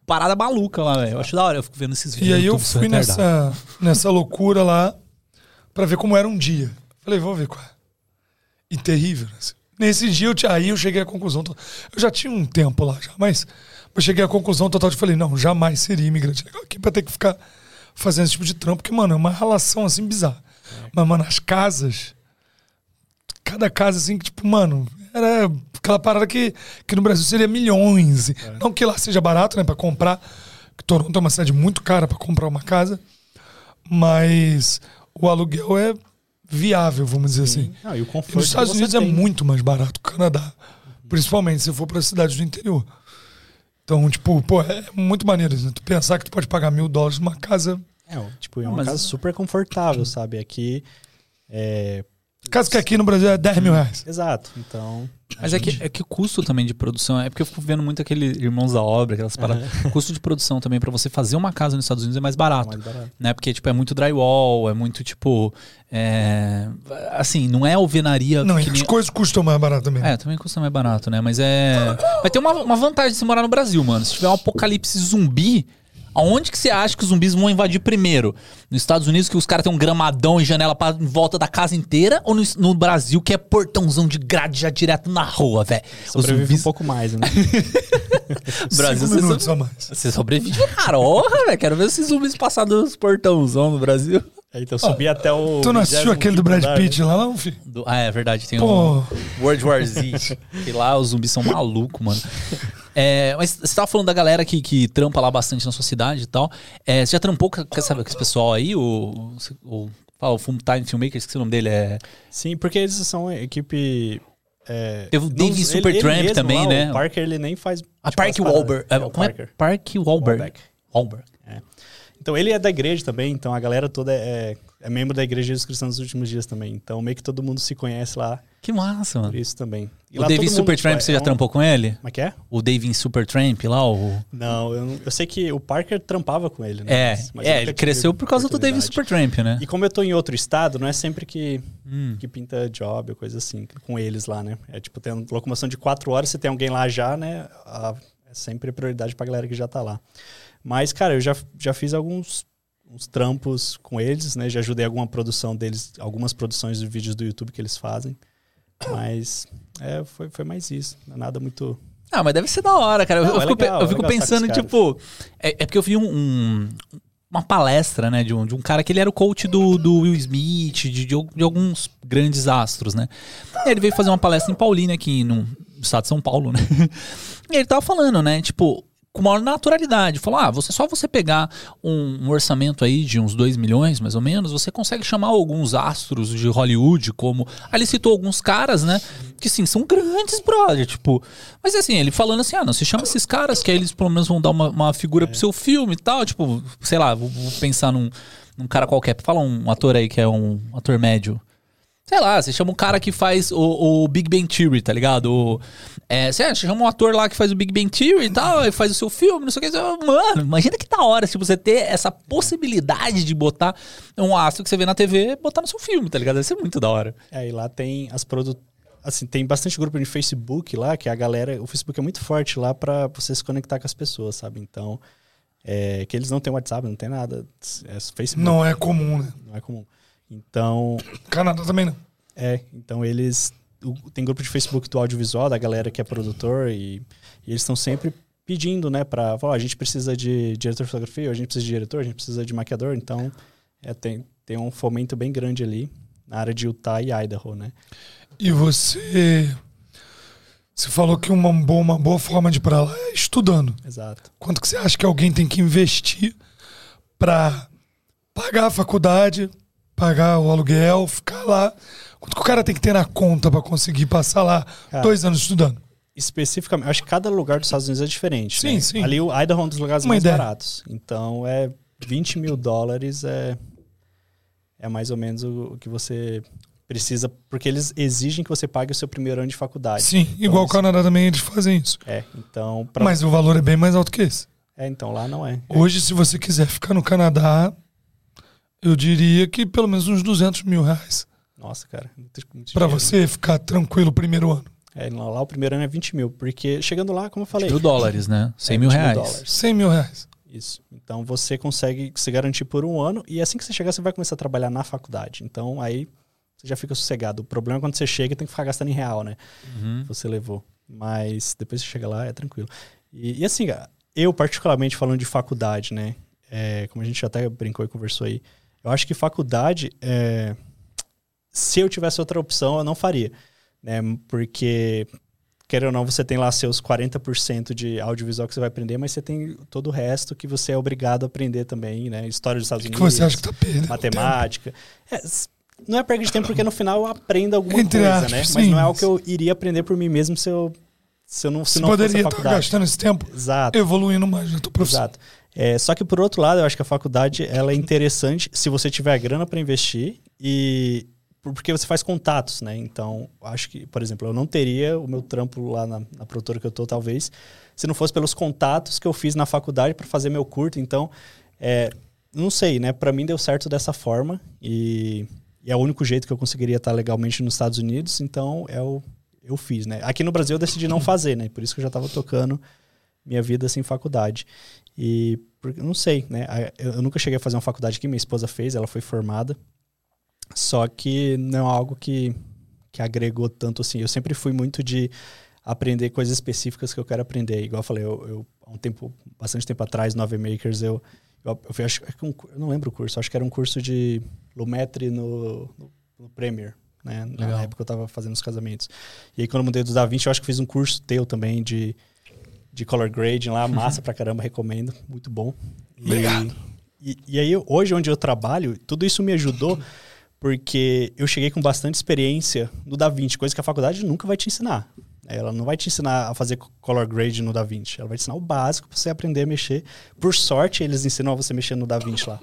parada maluca lá, velho. Eu acho da hora, eu fico vendo esses vídeos. E aí eu sou fui nessa, nessa loucura lá pra ver como era um dia. Falei, vou ver qual é. E terrível. né? Nesse dia, eu, aí eu cheguei à conclusão. Eu já tinha um tempo lá, já, mas eu cheguei à conclusão total de falei, não, jamais seria imigrante legal aqui pra ter que ficar fazendo esse tipo de trampo, porque, mano, é uma relação assim bizarra. Mas, mano, as casas. Cada casa, assim, que, tipo, mano, era aquela parada que, que no Brasil seria milhões. Não que lá seja barato, né, pra comprar. que Toronto é uma cidade muito cara pra comprar uma casa. Mas o aluguel é viável, vamos dizer assim. Não, e o E conforto nos Estados Unidos é tem. muito mais barato que o Canadá. Principalmente se for para cidades do interior. Então, tipo, pô, é muito maneiro. Né? Tu pensar que tu pode pagar mil dólares numa casa. É, tipo, é uma Mas- casa super confortável, sabe? Aqui. É... Casa que aqui no Brasil é 10 mil reais. Exato. Então. Mas é que, é que o custo também de produção, é porque eu fico vendo muito aquele Irmãos da Obra, aquelas paradas. O custo de produção também pra você fazer uma casa nos Estados Unidos é mais é barato. mais barato. Né? Porque, tipo, é muito drywall, é muito, tipo. é, Assim, não é alvenaria. Não, que e as nem- coisas custam mais barato também. É, também custa mais barato, né? Mas é. Vai ter uma, uma vantagem de se morar no Brasil, mano. Se tiver um apocalipse zumbi, aonde que você acha que os zumbis vão invadir primeiro? Nos Estados Unidos, que os caras têm um gramadão e janela pra, em volta da casa inteira? Ou no, no Brasil, que é portãozão de grade já direto na rua, velho? Os Sobrevive zumbis. um pouco mais, né? Brasil, Cinco você minutos so- a mais. Você sobrevive, cara. Porra, velho. Quero ver esses zumbis passar dos portãozão no Brasil. É, então subir até o. Tu não assistiu aquele do 25º Brad andar, né? Pitt lá, não, filho? Do- ah, é verdade. Tem Pô. um World War Z. que lá os zumbis são malucos, mano. É, mas você tava falando da galera que, que trampa lá bastante na sua cidade e tal. É, você já trampou com, essa- com esse pessoal aí? O, o, fala, o Full Time Filmmaker, esqueci o nome dele. É, Sim, porque eles são a equipe. É, Teve o David Supertramp também, lá, né? O Parker ele nem faz. a tipo, Park. Wahlberg. É, É, como é? Parker. Park Wahlberg. Wahlberg. Wahlberg. Então ele é da igreja também, então a galera toda é, é membro da igreja Jesus Cristãos dos Últimos Dias também. Então meio que todo mundo se conhece lá Que massa, por mano. isso também. E O mundo, Supertramp, tipo, você já é um- trampou com ele? Como é que é? O David Supertramp lá, o... Não, eu, eu sei que o Parker trampava com ele, né? É, Mas- mas é ele cresceu por causa do David oportunidade. Supertramp, né? E como eu tô em outro estado, não é sempre que, Hum. que pinta job ou coisa assim, com eles lá, né? É tipo, tem locomoção de quatro horas, você tem alguém lá já, né? a- é sempre prioridade pra galera que já tá lá. Mas, cara, eu já, já fiz alguns uns trampos com eles, né? Já ajudei alguma produção deles, algumas produções de vídeos do YouTube que eles fazem. Mas é, foi, foi mais isso. É nada muito. Ah, mas deve ser da hora, cara. Eu- Não, eu, é fico, legal, eu é fico com pensando, tipo. É, é porque eu vi um, um, uma palestra, né, de um, de um cara que ele era o coach do, do Will Smith, de, de, de alguns grandes astros, né. E ele veio fazer uma palestra em Paulínia, aqui no estado de São Paulo, né. E ele tava falando, né, tipo, com maior naturalidade. Falou: ah, você só você pegar um, um, orçamento aí de uns 2 milhões, mais ou menos, você consegue chamar alguns astros de Hollywood, como. Ali citou alguns caras, né? Que sim, são grandes, brother. Tipo. Mas assim, ele falando assim: ah, não, você chama esses caras que aí eles pelo menos vão dar uma, uma figura é. pro seu filme e tal. Tipo, sei lá, vou, vou pensar num, num cara qualquer. Fala um ator aí que é um ator médio. Sei lá, você chama um cara que faz o, o Big Bang Theory, tá ligado? O, é, você chama um ator lá que faz o Big Bang Theory e tal, e faz o seu filme, não sei o que. Mano, imagina que da hora, tipo, você ter essa possibilidade de botar um astro que você vê na TV botar no seu filme, tá ligado? Deve ser muito da hora. É, e lá tem as produtoras assim, tem bastante grupo de Facebook lá, que a galera, o Facebook é muito forte lá para você se conectar com as pessoas, sabe? Então, é, que eles não têm WhatsApp, não tem nada, é Facebook. Não é comum, né? Não é comum. então, Canadá também não. é, então eles tem grupo de Facebook do audiovisual, da galera que é produtor, e, e eles estão sempre pedindo, né, pra falar, a gente precisa de diretor de fotografia, a gente precisa de diretor, a gente precisa de maquiador, então é, tem, tem um fomento bem grande ali na área de Utah e Idaho, né? E você. Você falou que uma boa, uma boa forma de ir para lá é estudando. Exato. Quanto que você acha que alguém tem que investir para pagar a faculdade, pagar o aluguel, ficar lá? Quanto que o cara tem que ter na conta para conseguir passar lá Cara, dois anos estudando? Especificamente, acho que cada lugar dos Estados Unidos é diferente. Sim, né? sim. Ali o Idaho é um dos lugares Uma mais ideia. baratos. Então é 20 mil dólares é, é mais ou menos o, o que você precisa, porque eles exigem que você pague o seu primeiro ano de faculdade. Sim, igual o Canadá também eles fazem isso. É, então. Pra, Mas o valor é bem mais alto que esse. É, então lá não é. Hoje, se você quiser ficar no Canadá, eu diria que pelo menos uns 200 mil reais. Nossa, cara. Dinheiro. você ficar tranquilo o primeiro ano. É, lá, lá o primeiro ano é 20 mil, porque chegando lá, como eu falei. Mil dólares, né? 100 é mil 20 reais. dólares. 100 mil reais. Isso. Então você consegue se garantir por um ano e assim que você chegar, você vai começar a trabalhar na faculdade. Então aí você já fica sossegado. O problema é quando você chega e tem que ficar gastando em real, né? Uhum. Você levou. Mas depois que você chega lá, é tranquilo. E, e assim, eu particularmente falando de faculdade, né? É, como a gente até brincou e conversou aí, eu acho que faculdade, é, se eu tivesse outra opção, eu não faria. Né? Porque, querendo ou não, você tem lá seus 40% de audiovisual que você vai aprender, mas você tem todo o resto que você é obrigado a aprender também, né? História dos Estados O que Unidos, você acha que tá perdendo? matemática. É, não é perda de tempo, porque no final eu aprendo alguma Entre coisa, aspas, né? Mas sim, não é algo mas- que eu iria aprender por mim mesmo se eu, se eu não, se Você não poderia estar gastando esse tempo Exato. evoluindo mais na tua profissão. Exato. É, só que por outro lado, eu acho que a faculdade ela é interessante se você tiver grana para investir e porque você faz contatos, né? Então, acho que, por exemplo, eu não teria o meu trampo lá na, na produtora que eu tô, talvez, se não fosse pelos contatos que eu fiz na faculdade para fazer meu curto. Então, é, não sei, né? Para mim deu certo dessa forma e, e é o único jeito que eu conseguiria estar legalmente nos Estados Unidos. Então, é o, eu fiz, né? Aqui no Brasil eu decidi não fazer, né? Por isso que eu já estava tocando minha vida sem faculdade. E porque- não sei, né? Eu, eu nunca cheguei a fazer uma faculdade que minha esposa fez, ela foi formada. Só que não é algo que, que agregou tanto assim. Eu sempre fui muito de aprender coisas específicas que eu quero aprender. Igual eu falei, eu, eu há um tempo, bastante tempo atrás, no AV Makers, eu, eu, eu, fui, acho, que um, eu não lembro o curso, acho que era um curso de Lumetri no, no, no Premiere. Né? Legal. Na época eu tava fazendo os casamentos. E aí, quando eu mudei do DaVinci, eu acho que fiz um curso teu também de, de color grading lá, massa pra caramba, recomendo, muito bom. E- Obrigado. E, e aí, eu- hoje, onde eu trabalho, tudo isso me ajudou porque eu cheguei com bastante experiência no DaVinci, coisa que a faculdade nunca vai te ensinar. Ela não vai te ensinar a fazer color grade no DaVinci. Ela vai te ensinar o básico pra você aprender a mexer. Por sorte, eles ensinam a você mexer no DaVinci lá.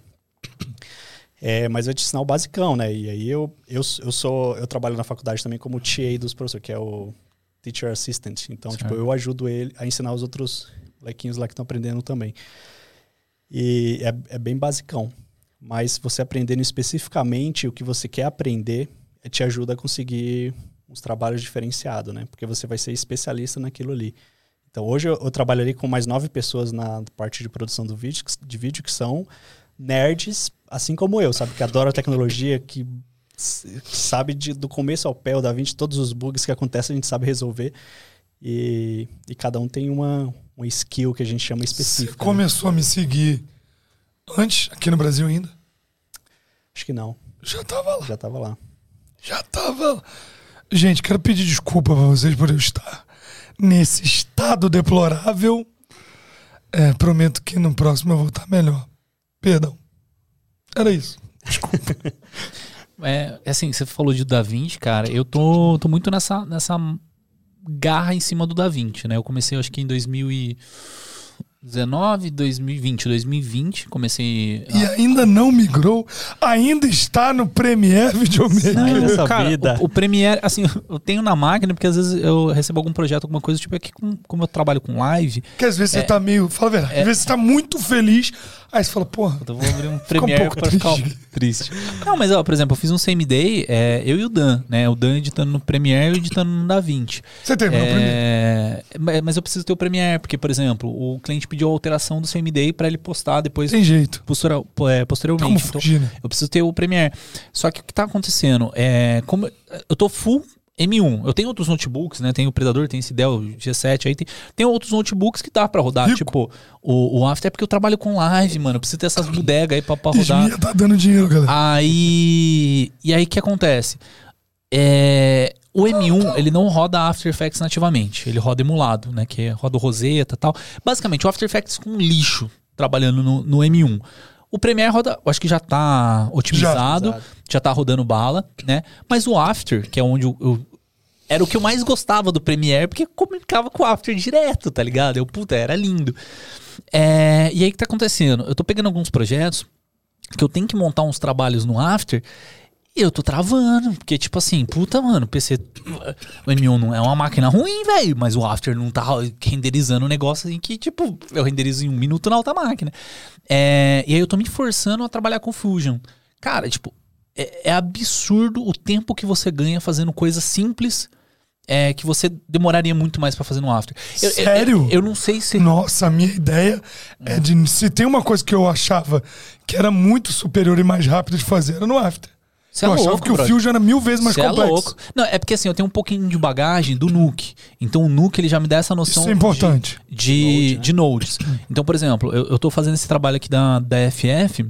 É, mas vai te ensinar o basicão, né? E aí eu, eu, eu sou. Eu trabalho na faculdade também como TA dos professores, que é o Teacher Assistant. Então, tipo, Certo. eu ajudo ele a ensinar os outros molequinhos lá que estão aprendendo também. E é, é bem basicão. Mas você aprendendo especificamente o que você quer aprender, eh, te ajuda a conseguir uns trabalhos diferenciados, né? Porque você vai ser especialista naquilo ali. Então hoje eu, eu trabalho ali com mais nove pessoas na parte de produção do vídeo, de vídeo que são nerds, assim como eu, sabe? Que adoram a tecnologia, que, sabe de- do começo ao pé, o DaVinci, todos os bugs que acontecem a gente sabe resolver. E, e cada um tem uma, uma skill que a gente chama Você específica. né? começou a me seguir Antes, aqui no Brasil ainda. Acho que não. Já tava lá. Já tava lá. Já tava lá. Gente, quero pedir desculpa pra vocês por eu estar nesse estado deplorável. É, prometo que no próximo eu vou estar melhor. Perdão. Era isso. Desculpa. É, assim, você falou de Da Vinci, cara. Eu tô, tô muito nessa, nessa garra em cima do Da Vinci, né? Eu comecei, acho que em 2019, 2020. 2020, comecei. e ainda não migrou. Ainda está no Premiere Videomaker. Sai dessa cara, vida. O, o Premiere, assim, eu tenho na máquina, porque às vezes eu recebo algum projeto, alguma coisa, tipo, aqui, com- como eu trabalho com live, Que às vezes você tá meio. Fala a verdade. Às vezes você tá muito feliz. Aí você fala, porra. eu vou abrir um um Premiere pouco pra ficar triste. triste. Não, mas, ó, por exemplo, eu fiz um CMD, é, eu e o Dan, né? O Dan editando no Premiere e eu editando no DaVinci. Você terminou primeiro. É, ma- mas eu preciso ter o Premiere, porque, por exemplo, o cliente pediu a alteração do CMD para ele postar depois Tem jeito. postura- po- é, posteriormente. Então, fugir, né? eu preciso ter o Premiere. Só que o que tá acontecendo é como eu tô full M1. Eu tenho outros notebooks, né? Tem o Predador, tem esse Dell G7 aí, tem, tem outros notebooks que dá pra rodar, Rico. tipo o, o After é porque eu trabalho com live, mano. Eu preciso ter essas bodegas aí pra, pra rodar. Desmia tá dando dinheiro, galera. Aí. E aí o que acontece? É, o M1 ele não roda After Effects nativamente, ele roda emulado, né? Que é, roda o Rosetta e tal. Basicamente, o After Effects com lixo trabalhando no, no M1. O Premiere roda, eu acho que já tá otimizado, Já. já, tá rodando bala, né? Mas o After, que é onde eu, eu- era o que eu mais gostava do Premiere, porque comunicava com o After direto, tá ligado? Eu, puta, era lindo. É, e aí o que tá acontecendo? Eu tô pegando alguns projetos que eu tenho que montar uns trabalhos no After eu tô travando. Porque, tipo assim, puta, mano, o PC. O M1 não é uma máquina ruim, velho. Mas o After não tá renderizando um negócio assim que, tipo, eu renderizo em um minuto na outra máquina. É, e aí eu tô me forçando a trabalhar com Fusion. Cara, tipo, é, é absurdo o tempo que você ganha fazendo coisas simples. É, que você demoraria muito mais pra fazer no After. Eu- Sério? Eu, eu não sei se. Nossa, a minha ideia é de. Se tem uma coisa que eu achava que era muito superior e mais rápido de fazer, era no After. Cê é eu achava louco, que o brother. Fusion era mil vezes mais Cê é complexo. louco. Não, é porque assim, eu tenho um pouquinho de bagagem do Nuke. Então o Nuke ele já me dá essa noção Isso é importante. de, de, de nodes. Então, por exemplo, eu, eu tô fazendo esse trabalho aqui da, da FF,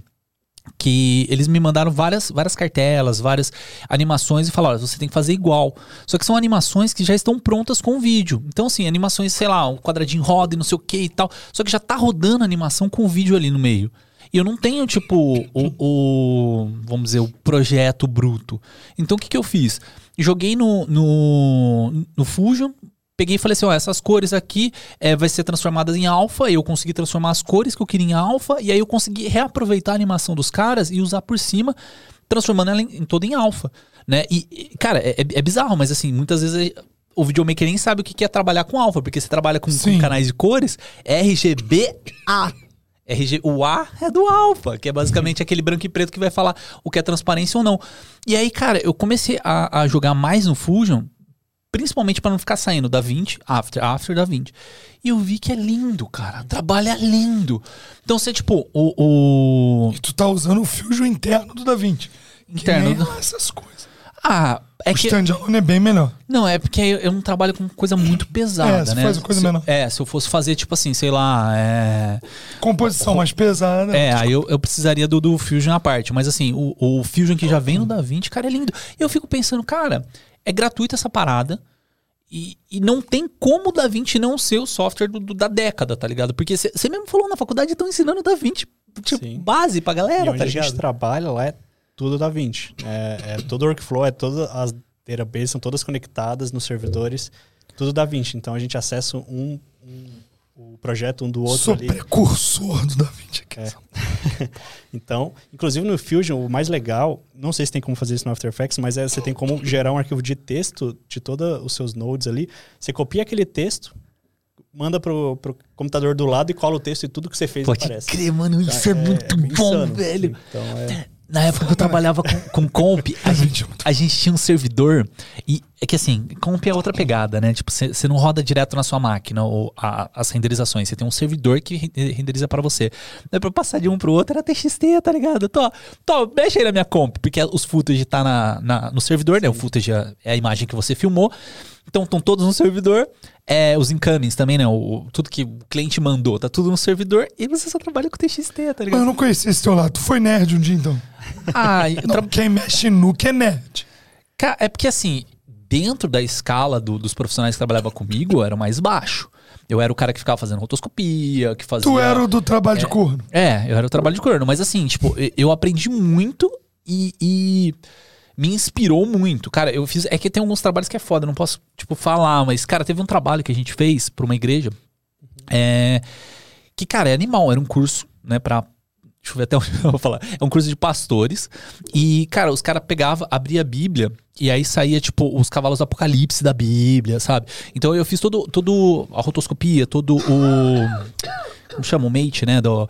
que eles me mandaram várias, várias cartelas, várias animações e falaram, "Olha, você tem que fazer igual. Só que são animações que já estão prontas com vídeo. Então, assim, animações, sei lá, um quadradinho roda e não sei o que e tal. Só que já tá rodando a animação com o vídeo ali no meio. E eu não tenho, tipo, o, o- vamos dizer, o projeto bruto. Então, o que, que eu fiz? Joguei no, no, no Fusion, peguei e falei assim, ó, essas cores aqui é, vai ser transformadas em alfa, e eu consegui transformar as cores que eu queria em alfa, e aí eu consegui reaproveitar a animação dos caras e usar por cima, transformando ela em, em toda em alfa, né? E, e, cara, é, é bizarro, mas assim, muitas vezes é- o videomaker nem sabe o que é trabalhar com alfa, porque você trabalha com, com canais de cores, RGBA. RG, o A é do alfa, que é basicamente aquele branco e preto que vai falar o que é transparência ou não. E aí, cara, eu comecei a, a jogar mais no Fusion, principalmente pra não ficar saindo da 20, after, after da 20. E eu vi que é lindo, cara. Trabalha lindo. Então você, tipo, o. o- E tu tá usando o Fusion interno do DaVinci. Interno Que do- essas coisas. Ah, é o que. standalone é bem melhor. Não, é porque eu, eu não trabalho com coisa muito pesada, É, você né? faz coisa se, menor. É, se eu fosse fazer, tipo assim, sei lá. É, Composição mais pesada. É, aí eu, eu precisaria do, do Fusion à parte. Mas assim, o, o Fusion que já vem no DaVinci, cara, é lindo. E eu fico pensando, cara, é gratuita essa parada. E, e não tem como o DaVinci não ser o software do- do- da década, tá ligado? Porque você mesmo falou na faculdade, estão ensinando o DaVinci, tipo, Sim. base pra E galera, onde tá a gente ligado? trabalha lá é tudo da 20. É, é todo o workflow, é todas as databases, são todas conectadas nos servidores, tudo da 20. Então a gente acessa um, um- o projeto um do outro Sou ali. precursor do DaVinci aqui. É. Então, inclusive no Fusion, o mais legal, não sei se tem como fazer isso no After Effects, mas é você tem como gerar um arquivo de texto de todos os seus nodes ali. Você copia aquele texto, manda pro, pro computador do lado e cola o texto e tudo que você fez Pode aparece. crer, mano, isso é, muito bem bom, insano. velho. Então, é, Na época que eu trabalhava com, com comp, a gente, a gente tinha um servidor e é que assim, comp é outra pegada, né? Tipo, você não roda direto na sua máquina ou a- as renderizações, você tem um servidor que re- renderiza pra você. Daí pra passar de um pro outro era TXT, tá ligado? Tô, tô, mexe aí na minha comp, porque os footage tá na, na- no servidor, né? O footage é é a imagem que você filmou. Então estão todos no servidor. É, os incomings também, né? O, tudo que o cliente mandou, tá tudo no servidor. E você só trabalha com TXT, tá Mas ligado? eu não conhecia esse teu lado. Tu foi nerd um dia, então. Ah, eu Não, tra- Quem mexe nu que é nerd. Ca- é porque assim, dentro da escala do- dos profissionais que trabalhavam comigo, eu era o mais baixo. Eu era o cara que ficava fazendo rotoscopia, que fazia. Tu era o do trabalho de corno. É, eu era o trabalho de corno. Mas assim, tipo, eu aprendi muito e, e me inspirou muito. Cara, eu fiz. É que tem alguns trabalhos que é foda, não posso, tipo, falar, mas, cara, teve um trabalho que a gente fez pra uma igreja. É. Que, cara, é animal. Era um curso, né, pra. Deixa eu ver até onde eu vou falar. É um curso de pastores. E, cara, os caras pegavam, abria a Bíblia e aí saía, tipo, os cavalos do apocalipse da Bíblia, sabe? Então eu fiz todo, todo a rotoscopia, todo o. Como chama o mate, né? Do,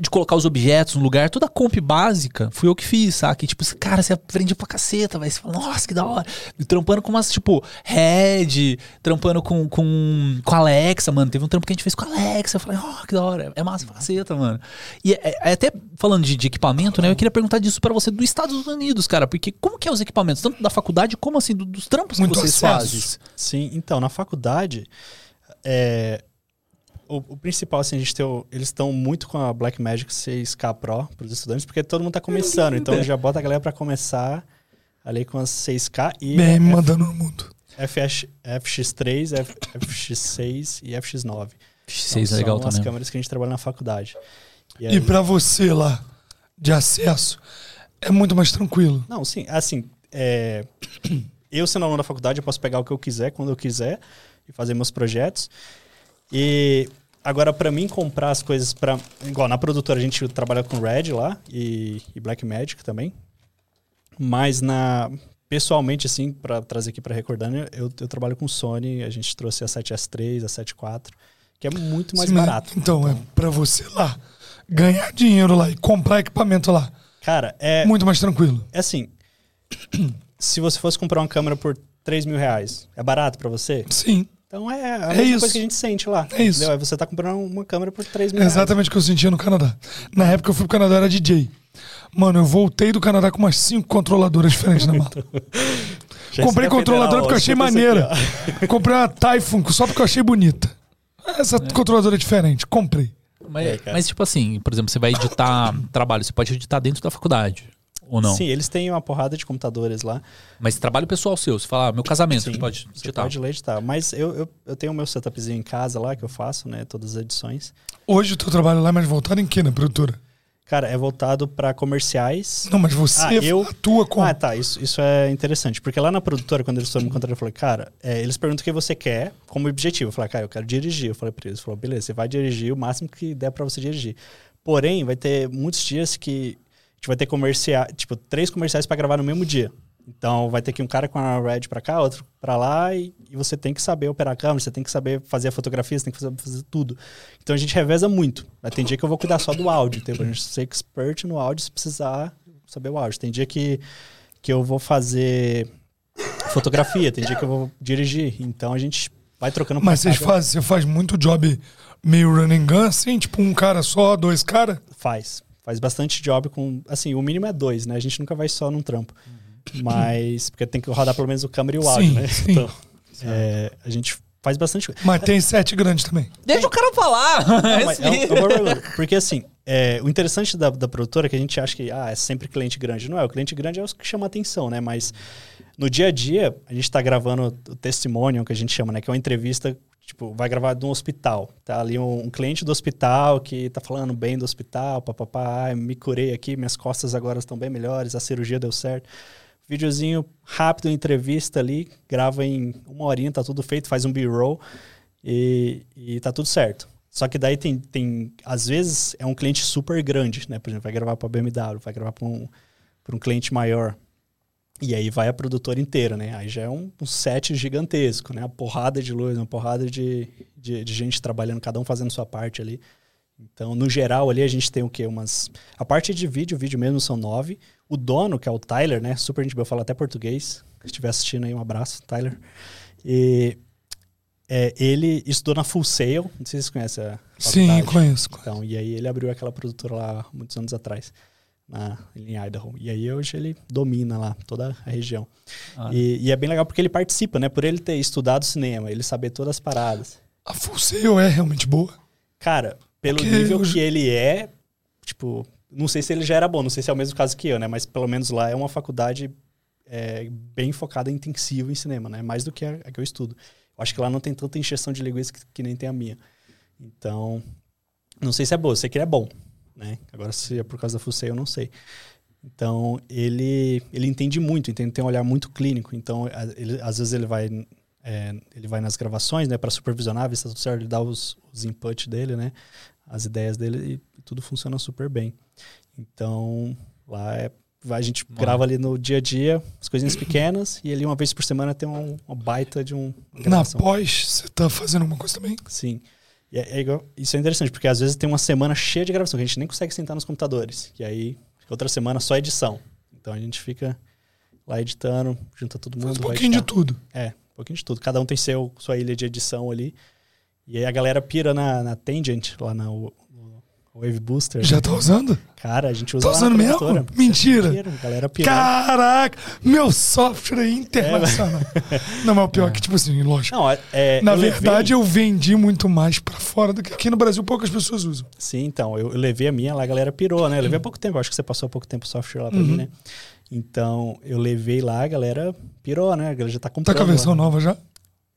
de colocar os objetos no lugar, toda a comp básica, fui eu que fiz, sabe? Tipo, cara, você aprende pra caceta, vai. Você fala, nossa, que da hora. E trampando com umas, tipo, Red, trampando com, com, com Alexa, mano. Teve um trampo que a gente fez com Alexa. Eu falei, oh, que da hora. É massa pra caceta, mano. E é, é até falando de, de equipamento, né? Eu queria perguntar disso pra você dos Estados Unidos, cara. Porque como que é os equipamentos, tanto da faculdade como assim, do- dos trampos Muito que vocês acesso. fazem? Sim, então, na faculdade, é, o, o principal, assim, a gente tem o- eles estão muito com a Blackmagic 6K Pro para os estudantes, porque todo mundo tá começando, então já bota a galera para começar ali com as 6K e BM mandando no mundo. FX, FX3, F- FX6 e FX9. Vocês Então, é legal são as também. câmeras que a gente trabalha na faculdade. E E aí- pra você lá, de acesso, é muito mais tranquilo. Não, sim, assim, é, eu sendo aluno da faculdade, eu posso pegar o que eu quiser, quando eu quiser, e fazer meus projetos. E agora, para mim, comprar as coisas para Igual na produtora, a gente trabalha com Red lá e, e Blackmagic também. Mas na. Pessoalmente, assim, para trazer aqui para Recordânia, eu, eu trabalho com Sony, a gente trouxe a 7S3, a 7.4, que é muito mais Sim, barato. Então, é pra você lá, ganhar dinheiro lá e comprar equipamento lá, Cara, é, muito mais tranquilo. é assim. se você fosse comprar uma câmera por 3 mil reais, é barato para você? Sim, Então é a É mesma isso. coisa que a gente sente lá. É isso. entendeu? Aí você tá comprando uma câmera por 3 mil é reais. exatamente o que eu sentia no Canadá. Na época eu fui pro Canadá, era DJ. Mano, eu voltei do Canadá com umas cinco controladoras diferentes na mala. Comprei controladora federal, porque eu achei maneira. aqui, Comprei uma Typhoon só porque eu achei bonita. Essa controladora é diferente, comprei. Mas, É, mas, tipo assim, por exemplo, você vai editar trabalho, você pode editar dentro da faculdade. Ou não? Sim, eles têm uma porrada de computadores lá. Mas trabalho pessoal seu, você fala, ah, meu casamento, Sim, você pode Você editar. pode ler editar. Mas eu, eu, eu tenho o meu setupzinho em casa lá, que eu faço, né? Todas as edições. Hoje o teu trabalho lá é mais voltado em quê na produtora? Cara, é voltado para comerciais. Não, mas você Ah, eu- atua com. Ah, tá. Isso, isso é interessante. Porque lá na produtora, quando eles foram me encontrar, eu falei, cara, é, eles perguntam o que você quer como objetivo. Eu falei, cara, eu quero dirigir. Eu falei pra eles, falou, beleza, você vai dirigir o máximo que der pra você dirigir. Porém, vai ter muitos dias que gente vai ter comercial, tipo, três comerciais pra gravar no mesmo dia. Então, vai ter que um cara com a Red pra cá, outro pra lá, e, e você tem que saber operar a câmera, você tem que saber fazer a fotografia, você tem que fazer, fazer tudo. Então, a gente reveza muito. Mas tem dia que eu vou cuidar só do áudio, entendeu? A gente ser expert no áudio se precisar saber o áudio. Tem dia que, que eu vou fazer fotografia, tem dia que eu vou dirigir. Então, a gente vai trocando pra Mas vocês fazem, você faz muito job meio running gun, assim, tipo um cara só, dois caras? Faz. Faz bastante job com. Assim, o mínimo é dois, né? A gente nunca vai só num trampo. Mas. Porque tem que rodar pelo menos o câmera e o áudio, Sim, né? sim. Então, é, a gente faz bastante coisa. Mas tem sete grandes também. Deixa o cara falar! Não, mas é um- é. Porque assim, é, o interessante da, da produtora é que a gente acha que ah, é sempre cliente grande. Não é, o cliente grande é o que chama atenção, né? Mas no dia a dia, a gente está gravando o testimonial, que a gente chama, né? Que é uma entrevista, tipo, vai gravar de um hospital. Tá ali um, um cliente do hospital que tá falando bem do hospital, papapá, me curei aqui, minhas costas agora estão bem melhores, a cirurgia deu certo. Videozinho rápido, entrevista ali, grava em uma horinha, tá tudo feito, faz um B-roll e, e tá tudo certo. Só que daí tem, tem, às vezes, é um cliente super grande, né? Por exemplo, vai gravar para BMW, vai gravar para um, um cliente maior. E aí vai a produtora inteira, né? Aí já é um, um set gigantesco, né? Uma porrada de luz, uma porrada de, de, de gente trabalhando, cada um fazendo sua parte ali. Então, no geral, ali a gente tem o quê? Umas. A parte de vídeo, vídeo mesmo são nove. O dono, que é o Tyler, né? Super gente boa, fala até português. Se estiver assistindo aí, um abraço, Tyler. E é, ele estudou na Full Sail. Não sei se vocês conhecem a Sim, faculdade. conheço. Então, e aí ele abriu aquela produtora lá muitos anos atrás. Na, em Idaho. E aí hoje ele domina lá toda a região. Ah. E, e é bem legal porque ele participa, né? Por ele ter estudado cinema, ele saber todas as paradas. A Full Sail é realmente boa. Cara, pelo Porque nível eu- que ele é, tipo, não sei se ele já era bom, não sei se é o mesmo caso que eu, né? Mas pelo menos lá é uma faculdade é, bem focada em intensivo em cinema, né? Mais do que a, a que eu estudo. Eu acho que lá não tem tanta injeção de linguiça que, que nem tem a minha. Então, não sei se é boa, sei que ele é bom, né? Agora, se é por causa da Fusei, eu não sei. Então, ele, ele entende muito, entende, tem um olhar muito clínico. Então, a- ele, às vezes ele vai, é, ele vai nas gravações, né, para supervisionar, ver se tá tudo certo, ele dá os, os inputs dele, né, as ideias dele e tudo funciona super bem. Então, lá é, a gente Mano. grava ali no dia a dia, as coisinhas pequenas, e ali uma vez por semana tem um, uma baita de um uma Na gravação. pós, você tá fazendo alguma coisa também? Sim. E é- é igual- isso é interessante, porque às vezes tem uma semana cheia de gravação, que a gente nem consegue sentar nos computadores. E aí, outra semana só edição. Então a gente fica lá editando, junta todo mundo. Faz um pouquinho de tudo. É, um pouquinho de tudo. Cada um tem seu, sua ilha de edição ali. E aí a galera pira na, na Tangent, lá na Wave Booster. Já tá usando? Cara, a gente usa Tá usando mesmo? Mentira. Mentira, galera. Caraca! Meu software é internacional. Não, mas o pior é que, tipo assim, lógico. Não, é, é, Na eu levei- verdade, eu vendi muito mais pra fora do que aqui no Brasil poucas pessoas usam. Sim, então, eu, levei a minha lá, a galera pirou, né? Eu levei há pouco tempo, acho que você passou há pouco tempo o software lá pra Uhum. mim, né? Então, eu levei lá, a galera pirou, né? A galera já tá Tá comprando. com a versão lá. nova já?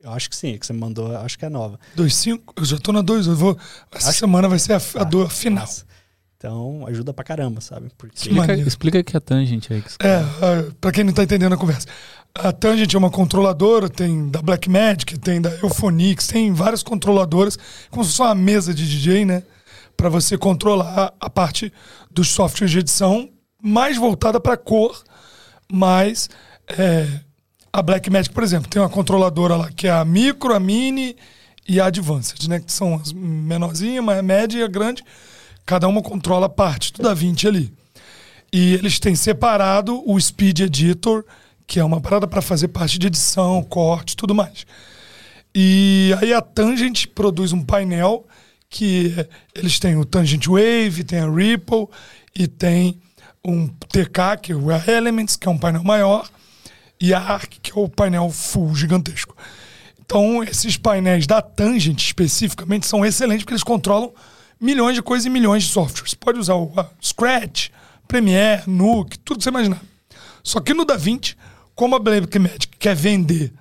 Eu acho que sim, que você me mandou, acho que é nova. 2.5? Eu já tô na 2. Eu vou. Essa Acho- semana vai ser a, a do- a final. Nossa. Então, ajuda pra caramba, sabe? Porque Que Explica, explica aqui a tangente aí. Que você- É, pra quem não tá entendendo a conversa. A Tangent é uma controladora, tem da Blackmagic, tem da Euphonix, tem várias controladoras, como se fosse uma mesa de DJ, né? Pra você controlar a parte dos softwares de edição mais voltada pra cor, mas é, a Blackmagic, por exemplo, tem uma controladora lá que é a Micro, a Mini e a Advanced, né? Que são as menorzinhas, a média e a grande. Cada uma controla parte do DaVinci ali. E eles têm separado o Speed Editor, que é uma parada para fazer parte de edição, corte tudo mais. E aí a Tangent produz um painel que é- eles têm o Tangent Wave, tem a Ripple e tem um TK, que é o Elements, que é um painel maior, e a Arc, que é o painel full gigantesco. Então, esses painéis da Tangent especificamente são excelentes porque eles controlam milhões de coisas e milhões de softwares. Você pode usar o Scratch, Premiere, Nuke, tudo que você imaginar. Só que no DaVinci, como a Blackmagic quer vender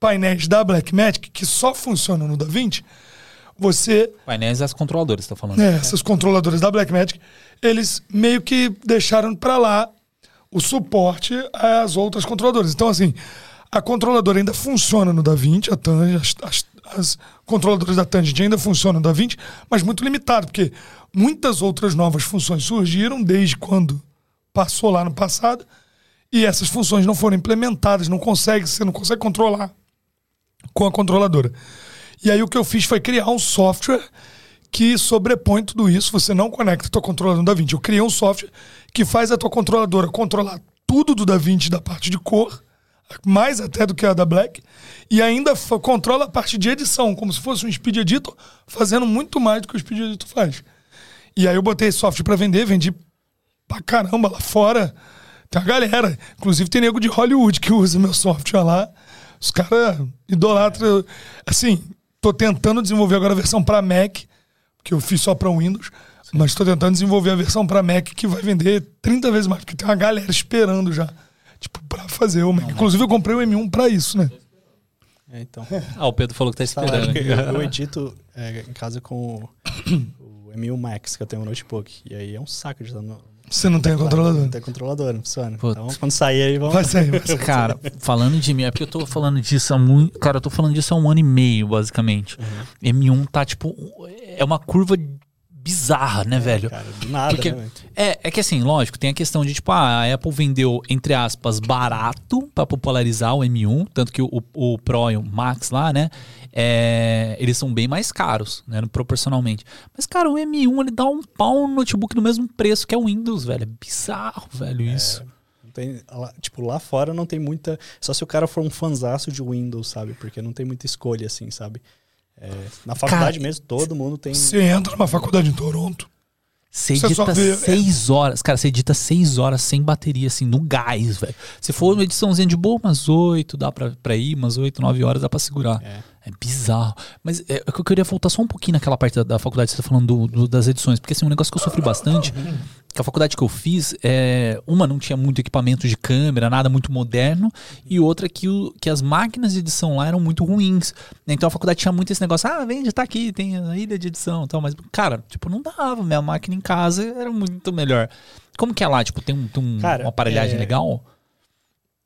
painéis da Blackmagic que só funcionam no DaVinci, você Painéis das controladoras, você tá falando. é, essas controladoras da Blackmagic, eles meio que deixaram para lá o suporte às outras controladoras. Então, assim, a controladora ainda funciona no DaVinci, a Tangent, as, as, as controladoras da Tangent ainda funcionam no DaVinci, mas muito limitado, porque muitas outras novas funções surgiram desde quando passou lá no passado, e essas funções não foram implementadas, não consegue, você não consegue controlar com a controladora. E aí o que eu fiz foi criar um software que sobrepõe tudo isso. Você não conecta a tua controladora no DaVinci. Eu criei um software que faz a tua controladora controlar tudo do DaVinci da parte de cor, mais até do que a da Black, e ainda controla a parte de edição, como se fosse um Speed Editor, fazendo muito mais do que o Speed Editor faz. E aí eu botei software para vender, vendi pra caramba lá fora. Tem uma galera. Inclusive tem nego de Hollywood que usa meu software lá. Os caras idolatram. Assim, tô tentando desenvolver agora a versão para Mac, que eu fiz só para Windows. Mas tô tentando desenvolver a versão para Mac que vai vender 30 vezes mais, porque tem uma galera esperando já. Tipo, pra fazer o Mac. Inclusive, eu comprei o M1 pra isso, né? É, então. Ah, o Pedro falou que tá Falaram esperando. eu, eu edito é, em casa com o, o M1 Max, que eu tenho no notebook. E aí é um saco de estar no. Você não tem a controladora. Não tem controlador, não funciona. Putz. Então, quando sair aí, vamos. Vai sair, vai sair. Cara, falando de mim, é porque eu tô falando disso há muito. Cara, eu tô falando disso há um ano e meio, basicamente. M1 tá, tipo, é uma curva bizarra, né, velho? Cara, do nada, Porque- né? É, é que assim, lógico, tem a questão de, tipo, ah, a Apple vendeu, entre aspas, barato pra popularizar o M1, tanto que o, o Pro e o Max lá, né, é, eles são bem mais caros, né, proporcionalmente. Mas, cara, o M1, ele dá um pau no notebook no mesmo preço que é o Windows, velho. É bizarro, velho, isso. Não tem, lá- tipo, lá fora não tem muita. Só se o cara for um fanzaço de Windows, sabe? Porque não tem muita escolha, assim, sabe? É, na faculdade mesmo, todo mundo tem. Você entra numa faculdade em Toronto. Você edita vê- é. seis horas. Cara, você edita seis horas sem bateria, assim, no gás, velho. Se for uma ediçãozinha de boa, umas oito, dá pra, pra ir, umas oito, nove horas dá pra segurar. É. É bizarro. Mas é, é que eu queria voltar só um pouquinho naquela parte da, da faculdade que você tá falando do- do- das edições. Porque assim, um negócio que eu sofri bastante, que a faculdade que eu fiz, é, uma não tinha muito equipamento de câmera, nada muito moderno, e outra que, o, que as máquinas de edição lá eram muito ruins. Então a faculdade tinha muito esse negócio, ah, já tá aqui, tem a ilha de edição e tal. Mas, cara, tipo, não dava. Minha máquina em casa era muito melhor. Como que é lá? Tipo, tem, um, tem um- Cara, uma aparelhagem é- legal?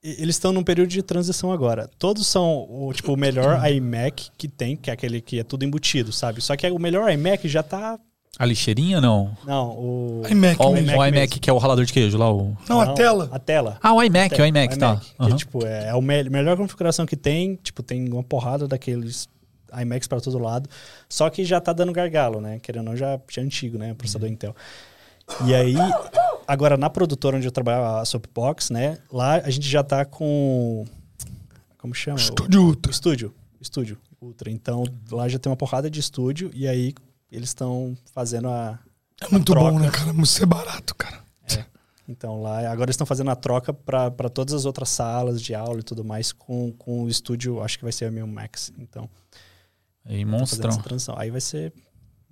Eles estão num período de transição agora. Todos são o, tipo, o melhor iMac que tem, que é aquele que é tudo embutido, sabe? Só que o melhor iMac já tá. A lixeirinha, não? Não, o. iMac o, mesmo. o iMac, que é o ralador de queijo lá, o... Não, a tela. A tela. Ah, o iMac, o iMac, tá. Que, Aham. tipo, é, é a me- melhor configuração que tem. Tipo, tem uma porrada daqueles iMacs para todo lado. Só que já tá dando gargalo, né? Querendo ou não, já, já é antigo, né? Processador Uhum. Intel. E aí, agora na produtora onde eu trabalhava, a Soapbox, né? Lá a gente já tá com. Como chama? Estúdio O Ultra. estúdio. Estúdio Ultra. Então, lá já tem uma porrada de estúdio. E aí, eles estão fazendo a, É muito troca. bom, né, cara? Muito ser barato, cara. Então lá, agora eles estão fazendo a troca para todas as outras salas de aula e tudo mais com, com o estúdio, acho que vai ser a meu Max. Então, E fazendo monstrão. Aí vai ser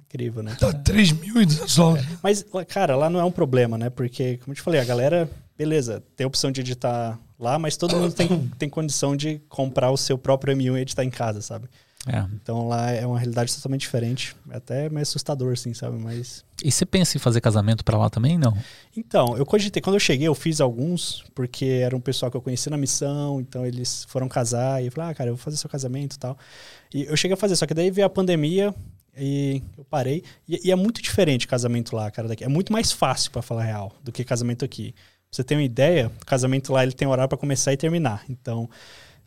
incrível, né? Dá 3.200 dólares. Mas, lá, cara, lá não é um problema, né? Porque, como eu te falei, a galera, beleza, tem a opção de editar lá, mas todo mundo tem, tem condição de comprar o seu próprio M1 e editar em casa, sabe? É. Então lá é uma realidade totalmente diferente. É até meio assustador, assim, sabe? Mas E você pensa em fazer casamento pra lá também? Não. Então, eu cogitei, quando eu cheguei, eu fiz alguns, porque era um pessoal que eu conheci na missão, então eles foram casar, e eu falei, ah, cara, eu vou fazer seu casamento e tal. E eu cheguei a fazer, só que daí veio a pandemia e eu parei. E, e é muito diferente casamento lá, cara, daqui. É muito mais fácil, pra falar real, do que casamento aqui. Pra você ter uma ideia, o casamento lá ele tem horário pra começar e terminar. Então,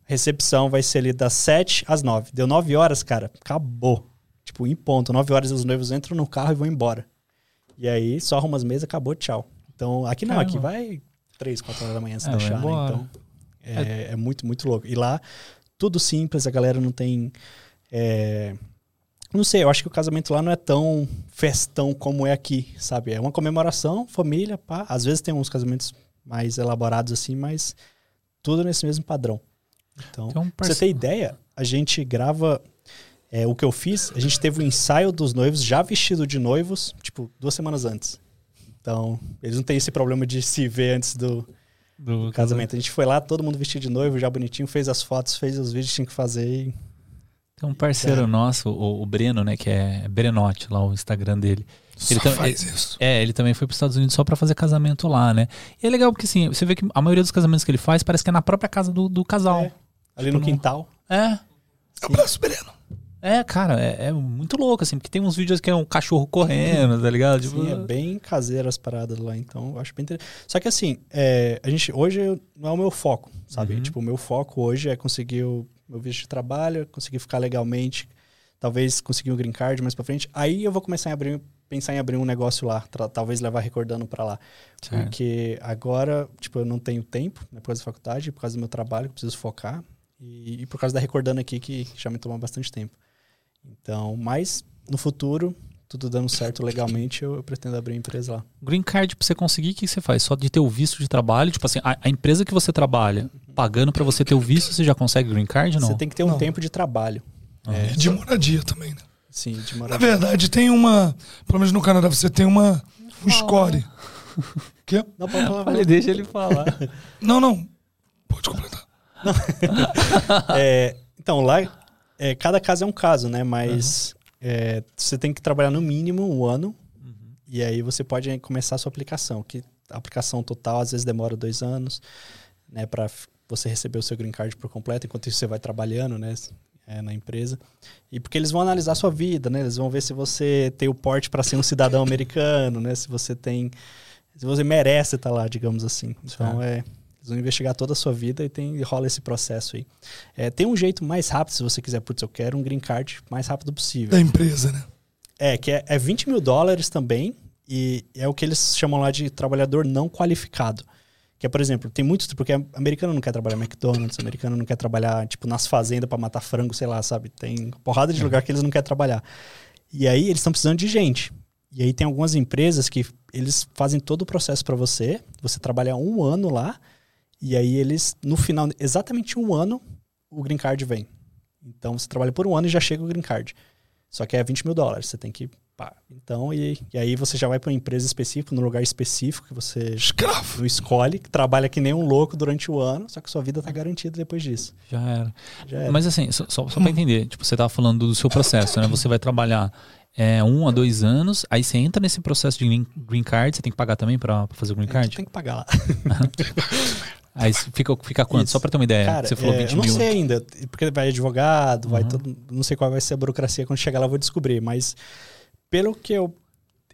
recepção vai ser ali das 7 às 9. Deu 9 horas, cara, acabou. Tipo, em ponto. 9 horas os noivos entram no carro e vão embora. E aí, só arruma as mesas, acabou, tchau. Então, aqui não, Caramba. aqui vai 3, 4 horas da manhã se É, deixar, né? Então, é, é muito, muito louco. E lá, tudo simples, a galera não tem. é, Não sei, eu acho que o casamento lá não é tão festão como é aqui, sabe? É uma comemoração, família, pá. Às vezes tem uns casamentos mais elaborados assim, mas tudo nesse mesmo padrão. Então, um Pra você ter ideia, a gente grava. é, o que eu fiz, a gente teve o ensaio dos noivos já vestido de noivos, tipo, duas semanas antes. Então, eles não têm esse problema de se ver antes do do casamento. A gente foi lá, todo mundo vestido de noivo, já bonitinho, fez as fotos, fez os vídeos que tinha que fazer. E... Tem um parceiro É. nosso, o, o Breno, né? Que é Brenote, lá o Instagram dele. Só Ele tam- faz isso. É, ele também foi para os Estados Unidos só para fazer casamento lá, né? E é legal porque assim, você vê que a maioria dos casamentos que ele faz parece que é na própria casa do, do casal. É, ali Tipo, no quintal. É. Abraço, Breno. É, cara, é, é muito louco, assim, porque tem uns vídeos que é um cachorro correndo, tá ligado? Tipo, Sim, é bem caseiro as paradas lá, então eu acho bem interessante. Só que assim, é, a gente, hoje não é o meu foco, sabe? Uhum. Tipo, o meu foco hoje é conseguir o meu visto de trabalho, conseguir ficar legalmente, talvez conseguir um green card mais pra frente. Aí eu vou começar a abrir, pensar em abrir um negócio lá, talvez levar recordando pra lá. Certo. Porque agora, tipo, eu não tenho tempo, né, por causa da faculdade, por causa do meu trabalho, preciso focar. E, e por causa da recordando aqui, que já me toma bastante tempo. Então, mas no futuro, tudo dando certo legalmente, eu, eu pretendo abrir a empresa lá. Green Card, pra você conseguir, o que você faz? Só de ter o visto de trabalho? Tipo assim, a, a empresa que você trabalha pagando pra você ter o visto, você já consegue Green Card ou não? Você tem que ter um Não. tempo de trabalho. É, E de moradia também, né? sim, de Na moradia. verdade, tem uma. Pelo menos no Canadá, você tem uma. Um score. Quê? Não, pode falar. Falei, deixa ele falar. Não, não. Pode completar. É, então, lá, é, cada caso é um caso, né? Mas é, você tem que trabalhar no mínimo um ano. E aí você pode começar a sua aplicação. Que a aplicação total às vezes demora dois anos, né? Para você receber o seu green card por completo. Enquanto isso você vai trabalhando, né? é, na empresa. E porque eles vão analisar a sua vida, né? Eles vão ver se você tem o porte para ser um cidadão americano, né? Se você tem... Se você merece estar lá, digamos assim. Então, é... Eles vão investigar toda a sua vida e tem, rola esse processo aí. É, tem um jeito mais rápido, se você quiser, putz, eu quero um green card mais rápido possível. Da empresa, né? É, que é, é 20 mil dólares também, e é o que eles chamam lá de trabalhador não qualificado. Que é, por exemplo, tem muitos, porque americano não quer trabalhar McDonald's, americano não quer trabalhar, tipo, nas fazendas para matar frango, sei lá, sabe? Tem porrada de lugar que eles não querem trabalhar. E aí eles estão precisando de gente. E aí tem algumas empresas que eles fazem todo o processo para você. Você trabalha um ano lá e aí eles, no final, exatamente um ano, o green card vem. Então você trabalha por um ano e já chega o green card. Só que é 20 mil dólares. Você tem que. Pá. Então, e, e aí você já vai para uma empresa específica, num lugar específico que você Escravo. não escolhe, que trabalha que nem um louco durante o ano, só que sua vida tá garantida depois disso. Já era. Já era. Mas assim, só, só, só pra entender, tipo, você tava falando do seu processo, né? Você vai trabalhar é, um a dois anos, aí você entra nesse processo de green, card, você tem que pagar também pra, pra fazer o green card? tem que pagar lá. Aí fica, fica quanto? Isso. Só pra ter uma ideia. Cara, você falou é, 20 eu não mil. sei ainda, porque vai advogado, vai Uhum. todo. Não sei qual vai ser a burocracia quando chegar lá, eu vou descobrir. Mas pelo que eu.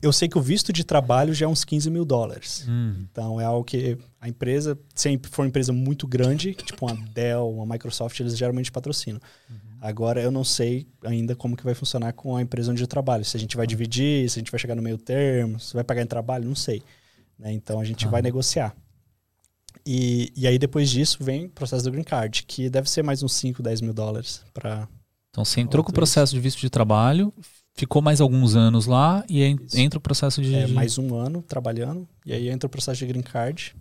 Eu sei que o visto de trabalho já é uns 15 mil dólares. Hum, Então é algo que a empresa, se for uma empresa muito grande, tipo uma Dell, uma Microsoft, eles geralmente patrocinam. Agora eu não sei ainda como que vai funcionar com a empresa onde eu trabalho. Se a gente vai dividir, se a gente vai chegar no meio termo, se vai pagar em trabalho, não sei. né? Então a gente Ah. vai negociar. E, e aí depois disso vem o processo do Green Card, que deve ser mais uns 5, 10 mil dólares para Então você entrou com o processo de visto de trabalho, ficou mais alguns anos lá e Isso. entra o processo de. é, mais um ano trabalhando. E aí entra o processo de Green Card.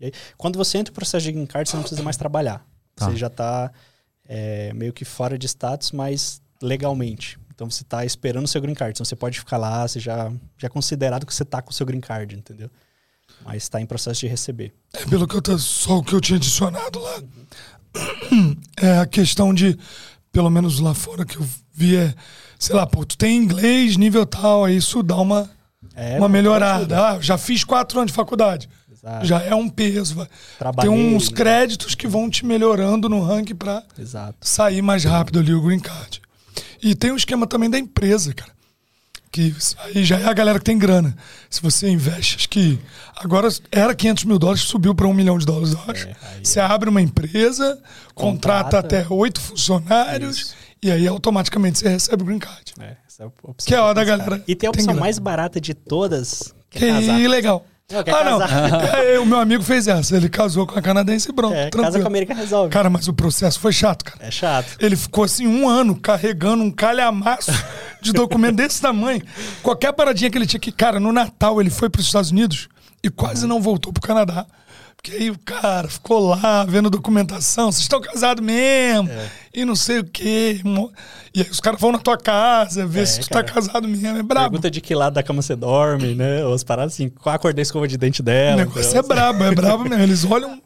E aí, quando você entra no processo de Green Card, você não precisa mais trabalhar. Tá. Você já está meio que fora de status, mas legalmente. Então você está esperando o seu Green Card. Então você pode ficar lá, você já, já é considerado que você está com o seu Green Card, entendeu? Mas está em processo de receber. É pelo que eu tô, só o que eu tinha adicionado lá. É a questão de, pelo menos lá fora que eu vi, é, sei lá, pô, tu tem inglês, nível tal, aí isso dá uma, É, uma melhorada. Ah, já fiz quatro anos de faculdade. Exato. Já é um peso. vai. Tem Trabalhei, uns né? créditos que vão te melhorando no ranking Exato. sair mais rápido ali o green card. E tem um esquema também da empresa, cara. Que isso aí já é a galera que tem grana. Se você investe, acho que agora era 500 mil dólares, subiu para um milhão de dólares, eu acho. É, aí você abre uma empresa, contrata, Contrata. até oito funcionários e aí automaticamente você recebe o green card. É, essa é a opção Que é a da galera E tem a tem opção grana. mais barata de todas, que Que é legal. Não, ah, não. É, o meu amigo fez essa. Ele casou com a canadense e pronto. É, casa com a América resolve. Cara, mas o processo foi chato, cara. É chato. Ele ficou assim um ano carregando um calhamaço de documento desse tamanho. Qualquer paradinha que ele tinha que. Cara, no Natal ele foi para os Estados Unidos e quase não voltou pro Canadá. Porque aí o cara ficou lá vendo documentação, vocês estão casados mesmo, e não sei o quê. E aí os caras vão na tua casa ver É, se tu cara. tá casado mesmo. É brabo. Pergunta de que lado da cama você dorme, né? Ou as paradas assim, qual a cor da escova de dente O dela. negócio entendeu? é brabo, é brabo mesmo. Eles olham.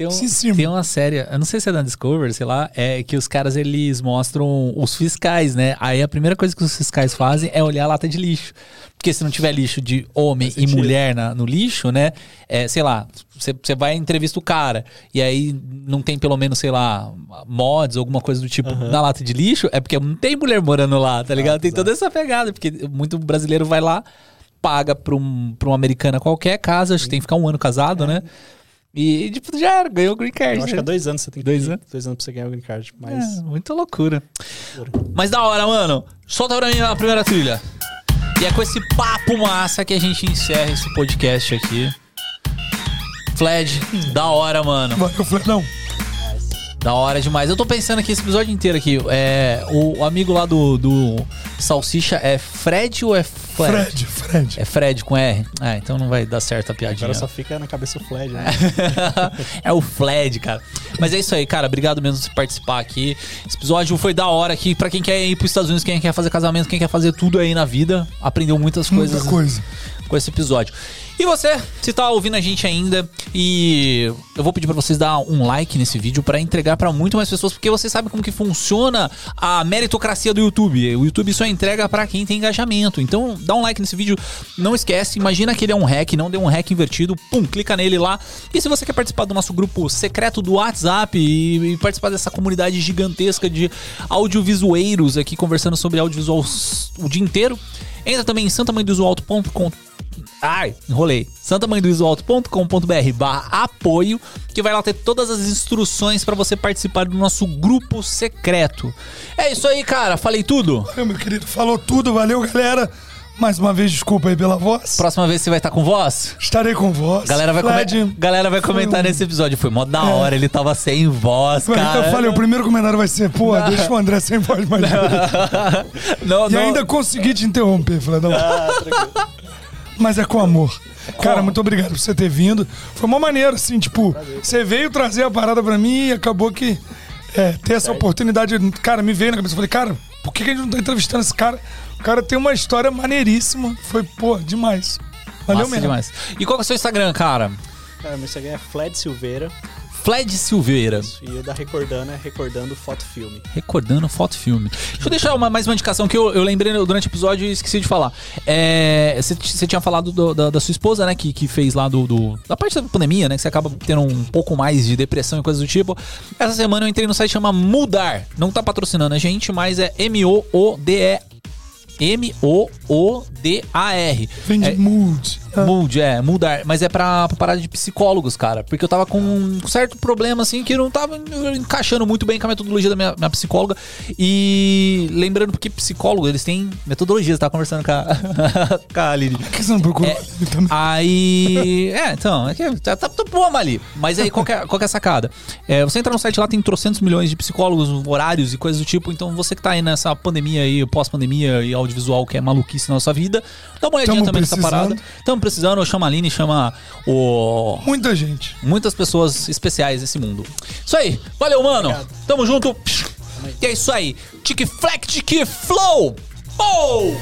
Tem, um- Sim, tem uma série, eu não sei se é da Discovery, sei lá, é que os caras eles mostram os fiscais, né? Aí a primeira coisa que os fiscais fazem é olhar a lata de lixo. Porque se não tiver lixo de homem e mulher na- no lixo, né? É, sei lá, você vai e entrevista o cara e aí não tem pelo menos, sei lá, mods, alguma coisa do tipo na lata de lixo, é porque não tem mulher morando lá, tá ligado? tem toda essa pegada, porque muito brasileiro vai lá, paga pra, um, pra uma americana qualquer casa, acho que tem que ficar um ano casado, né? E, tipo, já era, ganhou o green card. Eu acho né? que é dois anos você tem que Dois anos? Dois anos pra você ganhar o green card. Mas É, muita loucura. Mas da hora, mano. Solta pra mim a primeira trilha. E é com esse papo massa que a gente encerra esse podcast aqui. Fled, da hora, mano. Eu falei, não. Da hora demais. Eu tô pensando aqui esse episódio inteiro aqui. É, o, o amigo lá do, do Salsicha é Fred ou é Fred? Fred, Fred. É Fred com R? Ah, então não vai dar certo a piadinha. agora só fica na cabeça o Flash, né? é o Fled, cara. Mas é isso aí, cara. Obrigado mesmo por participar aqui. Esse episódio foi da hora aqui. Pra quem quer ir pros Estados Unidos, quem quer fazer casamento, quem quer fazer tudo aí na vida, aprendeu muitas coisas Muita coisa. com esse episódio. E você, se tá ouvindo a gente ainda, e eu vou pedir pra vocês dar um like nesse vídeo pra entregar pra muito mais pessoas, porque você sabe como que funciona a meritocracia do YouTube. O YouTube só entrega pra quem tem engajamento. Então, dá um like nesse vídeo, não esquece, imagina que ele é um hack, não deu um hack invertido, pum, clica nele lá. E se você quer participar do nosso grupo secreto do WhatsApp e, e participar dessa comunidade gigantesca de audiovisueiros aqui conversando sobre audiovisual o dia inteiro, entra também em santamanhodosualto.com Ai, enrolei. santamanhodoisoalto.com.br barra apoio, que vai lá ter todas as instruções pra você participar do nosso grupo secreto. É isso aí, cara. Falei tudo? Valeu, meu querido. Falou tudo. Valeu, galera. Mais uma vez, desculpa aí pela voz. Próxima vez você vai estar com voz? Estarei com voz. Galera vai, come- Galera vai comentar um- nesse episódio. Foi mó da hora, ele tava sem voz, cara. Eu falei, o primeiro comentário vai ser, pô, deixa o André sem voz mais não, E não. ainda consegui te interromper, Fledão. Mas é com amor. Cara, muito obrigado por você ter vindo. Foi uma maneira, assim, tipo, você veio trazer a parada pra mim e acabou que é, ter essa oportunidade, cara, me veio na cabeça. Eu falei, cara, por que, a gente não tá entrevistando esse cara? O cara tem uma história maneiríssima. Foi, pô, demais. Valeu Massa mesmo. demais. E qual que é o seu Instagram, cara? Cara, meu Instagram é Fled Silveira. Fled Silveira. E o da Recordando é Recordando Foto Filme. Recordando foto filme. Deixa eu deixar uma, mais uma indicação que eu, eu lembrei durante o episódio e esqueci de falar. É, Você você tinha falado do- da, da sua esposa, né? Que, que fez lá do, do- da parte da pandemia, né? Que você acaba tendo um pouco mais de depressão e coisas do tipo. Essa semana eu entrei no site que chama Mudar. Não tá patrocinando a gente, mas é M-O-O-D-E. M-O-O-D-A-R. Vem de É, mood. Ah, Mood, é, mudar. Mas é pra, pra parada de psicólogos, cara. Porque eu tava com um certo problema, assim, que não tava encaixando muito bem com a metodologia da minha, minha psicóloga. E lembrando porque psicólogo, eles têm metodologias, tava conversando com a, com a Aline. Por que você não procurou? É. Aí. É, então, é que tá, tá, tá bom ali. Mas aí, qual que é, qual que é a sacada? É, você entra no site lá, tem trocentos milhões de psicólogos, horários e coisas do tipo. Então, você que tá aí nessa pandemia aí, pós-pandemia e audiovisual, que é maluquice na nossa vida, dá uma olhadinha Tamo também nessa parada. Estamos precisando, chama a Aline, chama o. Muita gente. Muitas pessoas especiais nesse mundo. Isso aí. Valeu, mano. Tamo junto. E é isso aí. Tique Fleck, Tique Flow. Oh!